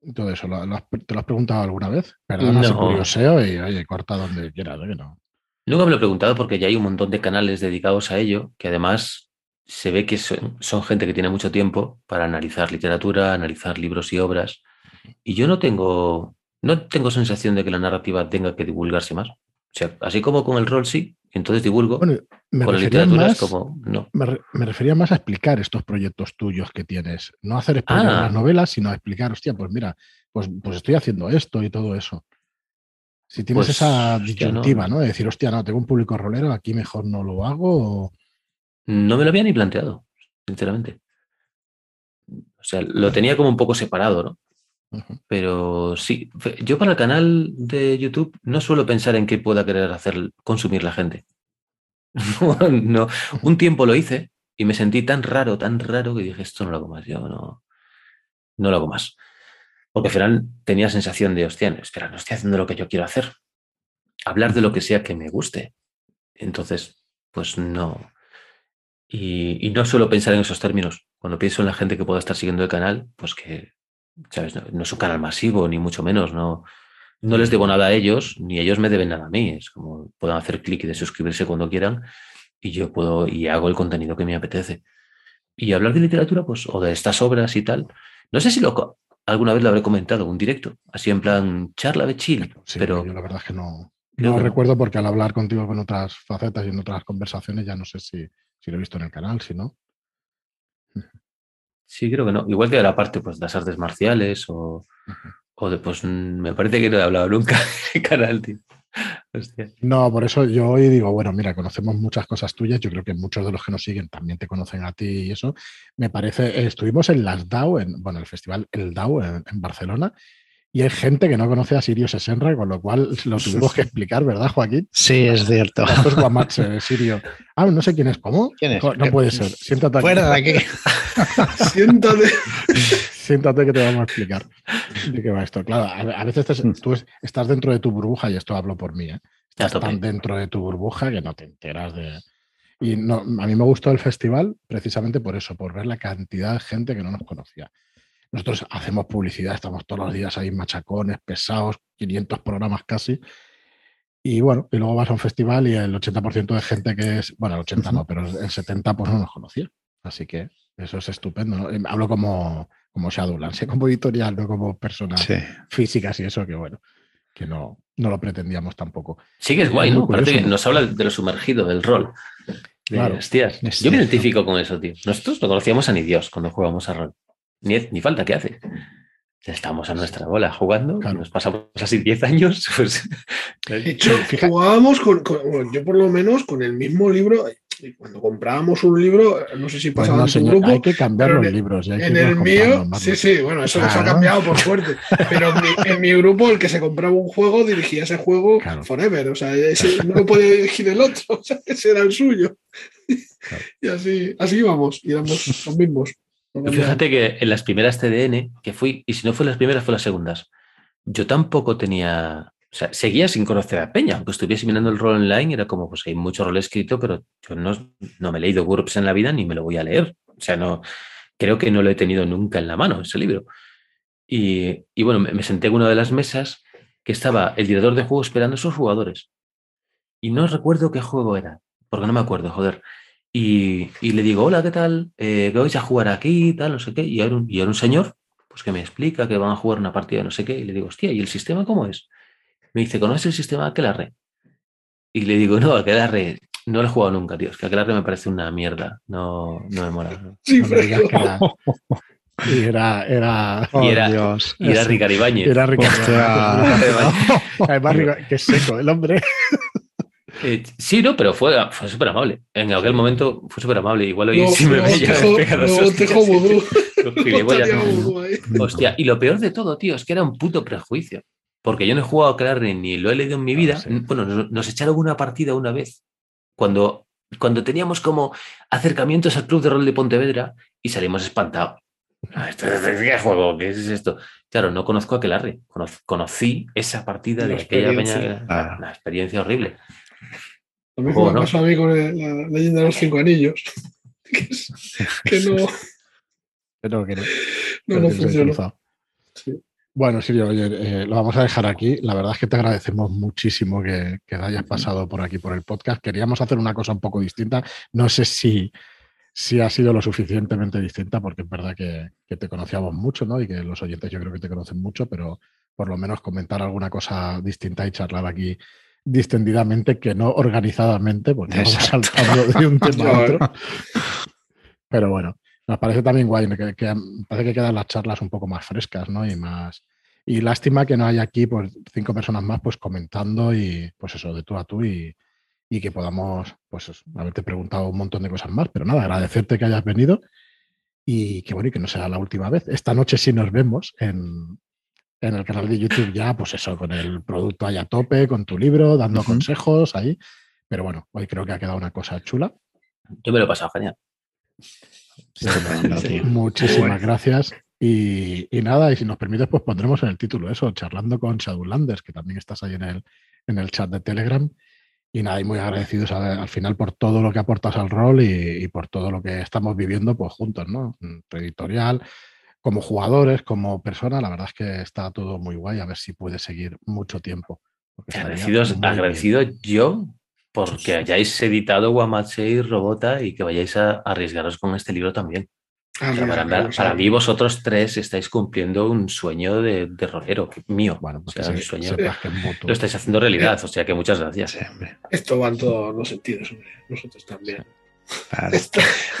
y todo eso? ¿Lo, lo has- ¿Te lo has preguntado alguna vez? Perdona si No. curioseo y oye, corta donde quieras, ¿eh? que no. Nunca me lo he preguntado porque ya hay un montón de canales dedicados a ello, que además se ve que son, son gente que tiene mucho tiempo para analizar literatura, analizar libros y obras. Y yo no tengo, no tengo sensación de que la narrativa tenga que divulgarse más. O sea, así como con el rol sí, entonces divulgo. Bueno, me con la literatura más, es como, no. me, re- me refería más a explicar estos proyectos tuyos que tienes. No hacer spoiler Ah. las novelas, sino a explicar, hostia, pues mira, pues, pues estoy haciendo esto y todo eso. Si tienes Pues, esa hostia, no. disyuntiva, ¿no? De decir, hostia, no, tengo un público rolero, aquí mejor no lo hago. o- No me lo había ni planteado, sinceramente. O sea, lo tenía como un poco separado, ¿no? Pero sí, yo para el canal de YouTube no suelo pensar en qué pueda querer hacer consumir la gente. no, un tiempo lo hice y me sentí tan raro, tan raro que dije, esto no lo hago más, yo no, no lo hago más. Porque al final tenía sensación de, hostia, no, espera, no estoy haciendo lo que yo quiero hacer. Hablar de lo que sea que me guste. Entonces, pues no. Y, y no suelo pensar en esos términos. Cuando pienso en la gente que pueda estar siguiendo el canal, pues que, ¿sabes? No, no es un canal masivo, ni mucho menos. No, no les debo nada a ellos, ni ellos me deben nada a mí. Es como puedan hacer clic y de suscribirse cuando quieran y yo puedo y hago el contenido que me apetece. Y hablar de literatura, pues, o de estas obras y tal. No sé si lo, alguna vez lo habré comentado en un directo, así en plan charla de chill, Sí, pero yo la verdad es que no, Creo no que no. recuerdo porque al hablar contigo con otras facetas y en otras conversaciones ya no sé si, si lo he visto en el canal, si no. Sí, creo que no. Igual que la parte pues, de las artes marciales o, o de, pues mm, me parece que no he hablado nunca el canal, tío. Hostia. No, por eso yo hoy digo, bueno, mira, conocemos muchas cosas tuyas, yo creo que muchos de los que nos siguen también te conocen a ti y eso. Me parece, eh, estuvimos en las DAO, en, bueno, el festival El DAO en, en Barcelona, y hay gente que no conoce a Sirio Sesenra, con lo cual lo tuvimos que explicar, ¿verdad, Joaquín? Sí, es cierto. Esto es Guamatse, de Sirio. Ah, no sé quién es, ¿cómo? ¿Quién es? No puede ser, siéntate aquí. Fuera de aquí. Siéntate. Siéntate que te vamos a explicar de qué va esto. Claro, a, veces te- tú es- estás dentro de tu burbuja, y esto hablo por mí, ¿eh? Estás tan dentro de tu burbuja que no te enteras de... Y no, a mí me gustó el festival precisamente por eso, por ver la cantidad de gente que no nos conocía. Nosotros hacemos publicidad, estamos todos los días ahí machacones, pesados, 500 programas casi. Y bueno, y luego vas a un festival y el 80% de gente que es, bueno, el 80 no, pero el 70 pues no nos conocía. Así que eso es estupendo. ¿no? Hablo como, como Shadowlands, ¿eh? como editorial, no como personas Sí. físicas y eso, que bueno, que no, no lo pretendíamos tampoco. Sí que es Es guay, muy ¿no? Curioso. que nos habla de lo sumergido, del rol. Claro. hostias, Es yo me identifico con eso, tío. Nosotros no conocíamos a ni Dios cuando jugábamos a rol. Ni, ni falta que hace. Estamos a nuestra bola jugando, Claro. nos pasamos así 10 años, pues... De hecho, jugábamos con, con- bueno, yo por lo menos con el mismo libro. y Cuando comprábamos un libro, no sé si pasaba no, en tu señor, grupo. hay que cambiar pero los en el- libros. hay En el mío, sí, sí, bueno, eso, eso ha Claro. cambiado por suerte. Pero en mi, en mi grupo, el que se compraba un juego dirigía ese juego Claro. forever. O sea, ese no lo podía dirigir el otro. O sea, ese era el suyo. Claro. Y así, así íbamos, y éramos los mismos. Cambiaba. Fíjate que en las primeras TDN que fui, y si no fue las primeras, fue las segundas, yo tampoco tenía... O sea, seguía sin conocer a Peña, aunque estuviese mirando el rol online, era como, pues hay mucho rol escrito, pero yo no, no me he leído GURPS en la vida ni me lo voy a leer. O sea, no, creo que no lo he tenido nunca en la mano, ese libro. Y, y bueno, me, me senté en una de las mesas que estaba el director de juego esperando a sus jugadores. Y no recuerdo qué juego era, porque no me acuerdo, joder. Y, y le digo, hola, ¿qué tal? Eh, ¿qué vais a jugar aquí? Tal, no sé qué. Y era un, y era un señor pues que me explica que van a jugar una partida no sé qué. Y le digo, hostia, ¿y el sistema cómo es? Me dice, ¿conoces el sistema Aquelarre? Y le digo, no, Aquelarre no lo he jugado nunca, tío. Es que Aquelarre me parece una mierda. No, no me mola. Sí, no me digas fresco. que la- Y era. era y era, Oh, Dios. y era. Ricard Ibáñez. era Ricardo. Hostia. Además, Ricardo- qué seco el hombre. Eh, sí, no, pero fue, fue súper amable. En aquel momento fue súper amable. Igual hoy No, sí me no, ve ya tejo- me pega dos no, hostias. tejo vudú. Los gilipollas. Estaría vudú ahí. Hostia, y lo peor de todo, tío, es que era un puto prejuicio. Porque yo no he jugado a Clarry ni lo he leído en mi vida. sí. Bueno, nos, nos echaron una partida una vez cuando, cuando teníamos como acercamientos al club de rol de Pontevedra y salimos espantados. Ah, esto es- ¿Qué juego? ¿Qué es esto? Claro, no conozco a Kelarri. Cono- Conocí esa partida La de aquella peña. Ah. Una experiencia horrible. Mí Oh, me no. pasó a mí con el- la leyenda de los cinco anillos. Que, no, Pero que no. no, no funcionó. Sí. Bueno, Sirio, oye, eh, lo vamos a dejar aquí. La verdad es que te agradecemos muchísimo que, que hayas pasado por aquí por el podcast. Queríamos hacer una cosa un poco distinta. No sé si, si ha sido lo suficientemente distinta, porque es verdad que, que te conocíamos mucho, ¿no? Y que los oyentes yo creo que te conocen mucho, pero por lo menos comentar alguna cosa distinta y charlar aquí distendidamente, que no organizadamente, porque vamos Exacto. saltando de un tema a otro. Pero bueno, nos parece también guay, que, que parece que quedan las charlas un poco más frescas, ¿no? Y más. Y lástima que no haya aquí pues, cinco personas más pues comentando y pues eso, de tú a tú y, y que podamos pues eso, haberte preguntado un montón de cosas más. Pero nada, agradecerte que hayas venido y que bueno, y que no sea la última vez. Esta noche sí nos vemos en, en el canal de YouTube ya, pues eso, con el producto ahí a tope, con tu libro, dando consejos ahí. Pero bueno, hoy creo que ha quedado una cosa chula. Yo me lo he pasado genial. Tío. Muchísimas Bueno. gracias. Y, y nada, y si nos permites, pues pondremos en el título eso, charlando con Shadowlanders, que también estás ahí en el, en el chat de Telegram. Y nada, y muy agradecidos a- al final por todo lo que aportas al rol y, y por todo lo que estamos viviendo pues juntos, ¿no? Tu editorial, como jugadores, como persona, la verdad es que está todo muy guay, a ver si puede seguir mucho tiempo. Agradecidos, bien. agradecido yo porque hayáis editado Guamache y Robota y que vayáis a arriesgaros con este libro también. Ah, O sea, para, mira, para mí vosotros tres estáis cumpliendo un sueño de, de rolero que- mío. Bueno, pues O sea, que se- sueño. Lo estáis haciendo realidad, o sea que muchas gracias. Sí. Esto va en todos los sentidos, hombre. Nosotros también. Claro.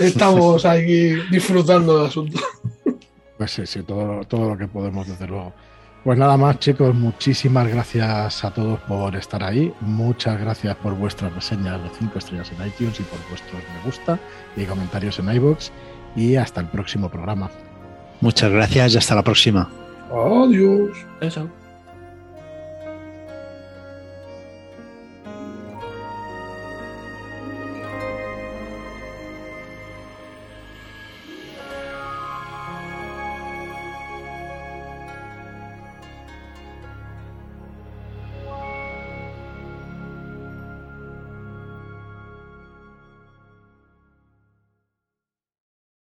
Estamos aquí disfrutando del asunto. Pues sí, sí, todo, todo lo que podemos, desde luego. Pues nada más, chicos, muchísimas gracias a todos por estar ahí. Muchas gracias por vuestras reseñas de 5 estrellas en iTunes y por vuestros me gusta y comentarios en iVoox. Y hasta el próximo programa. Muchas gracias y hasta la próxima. Adiós. Eso.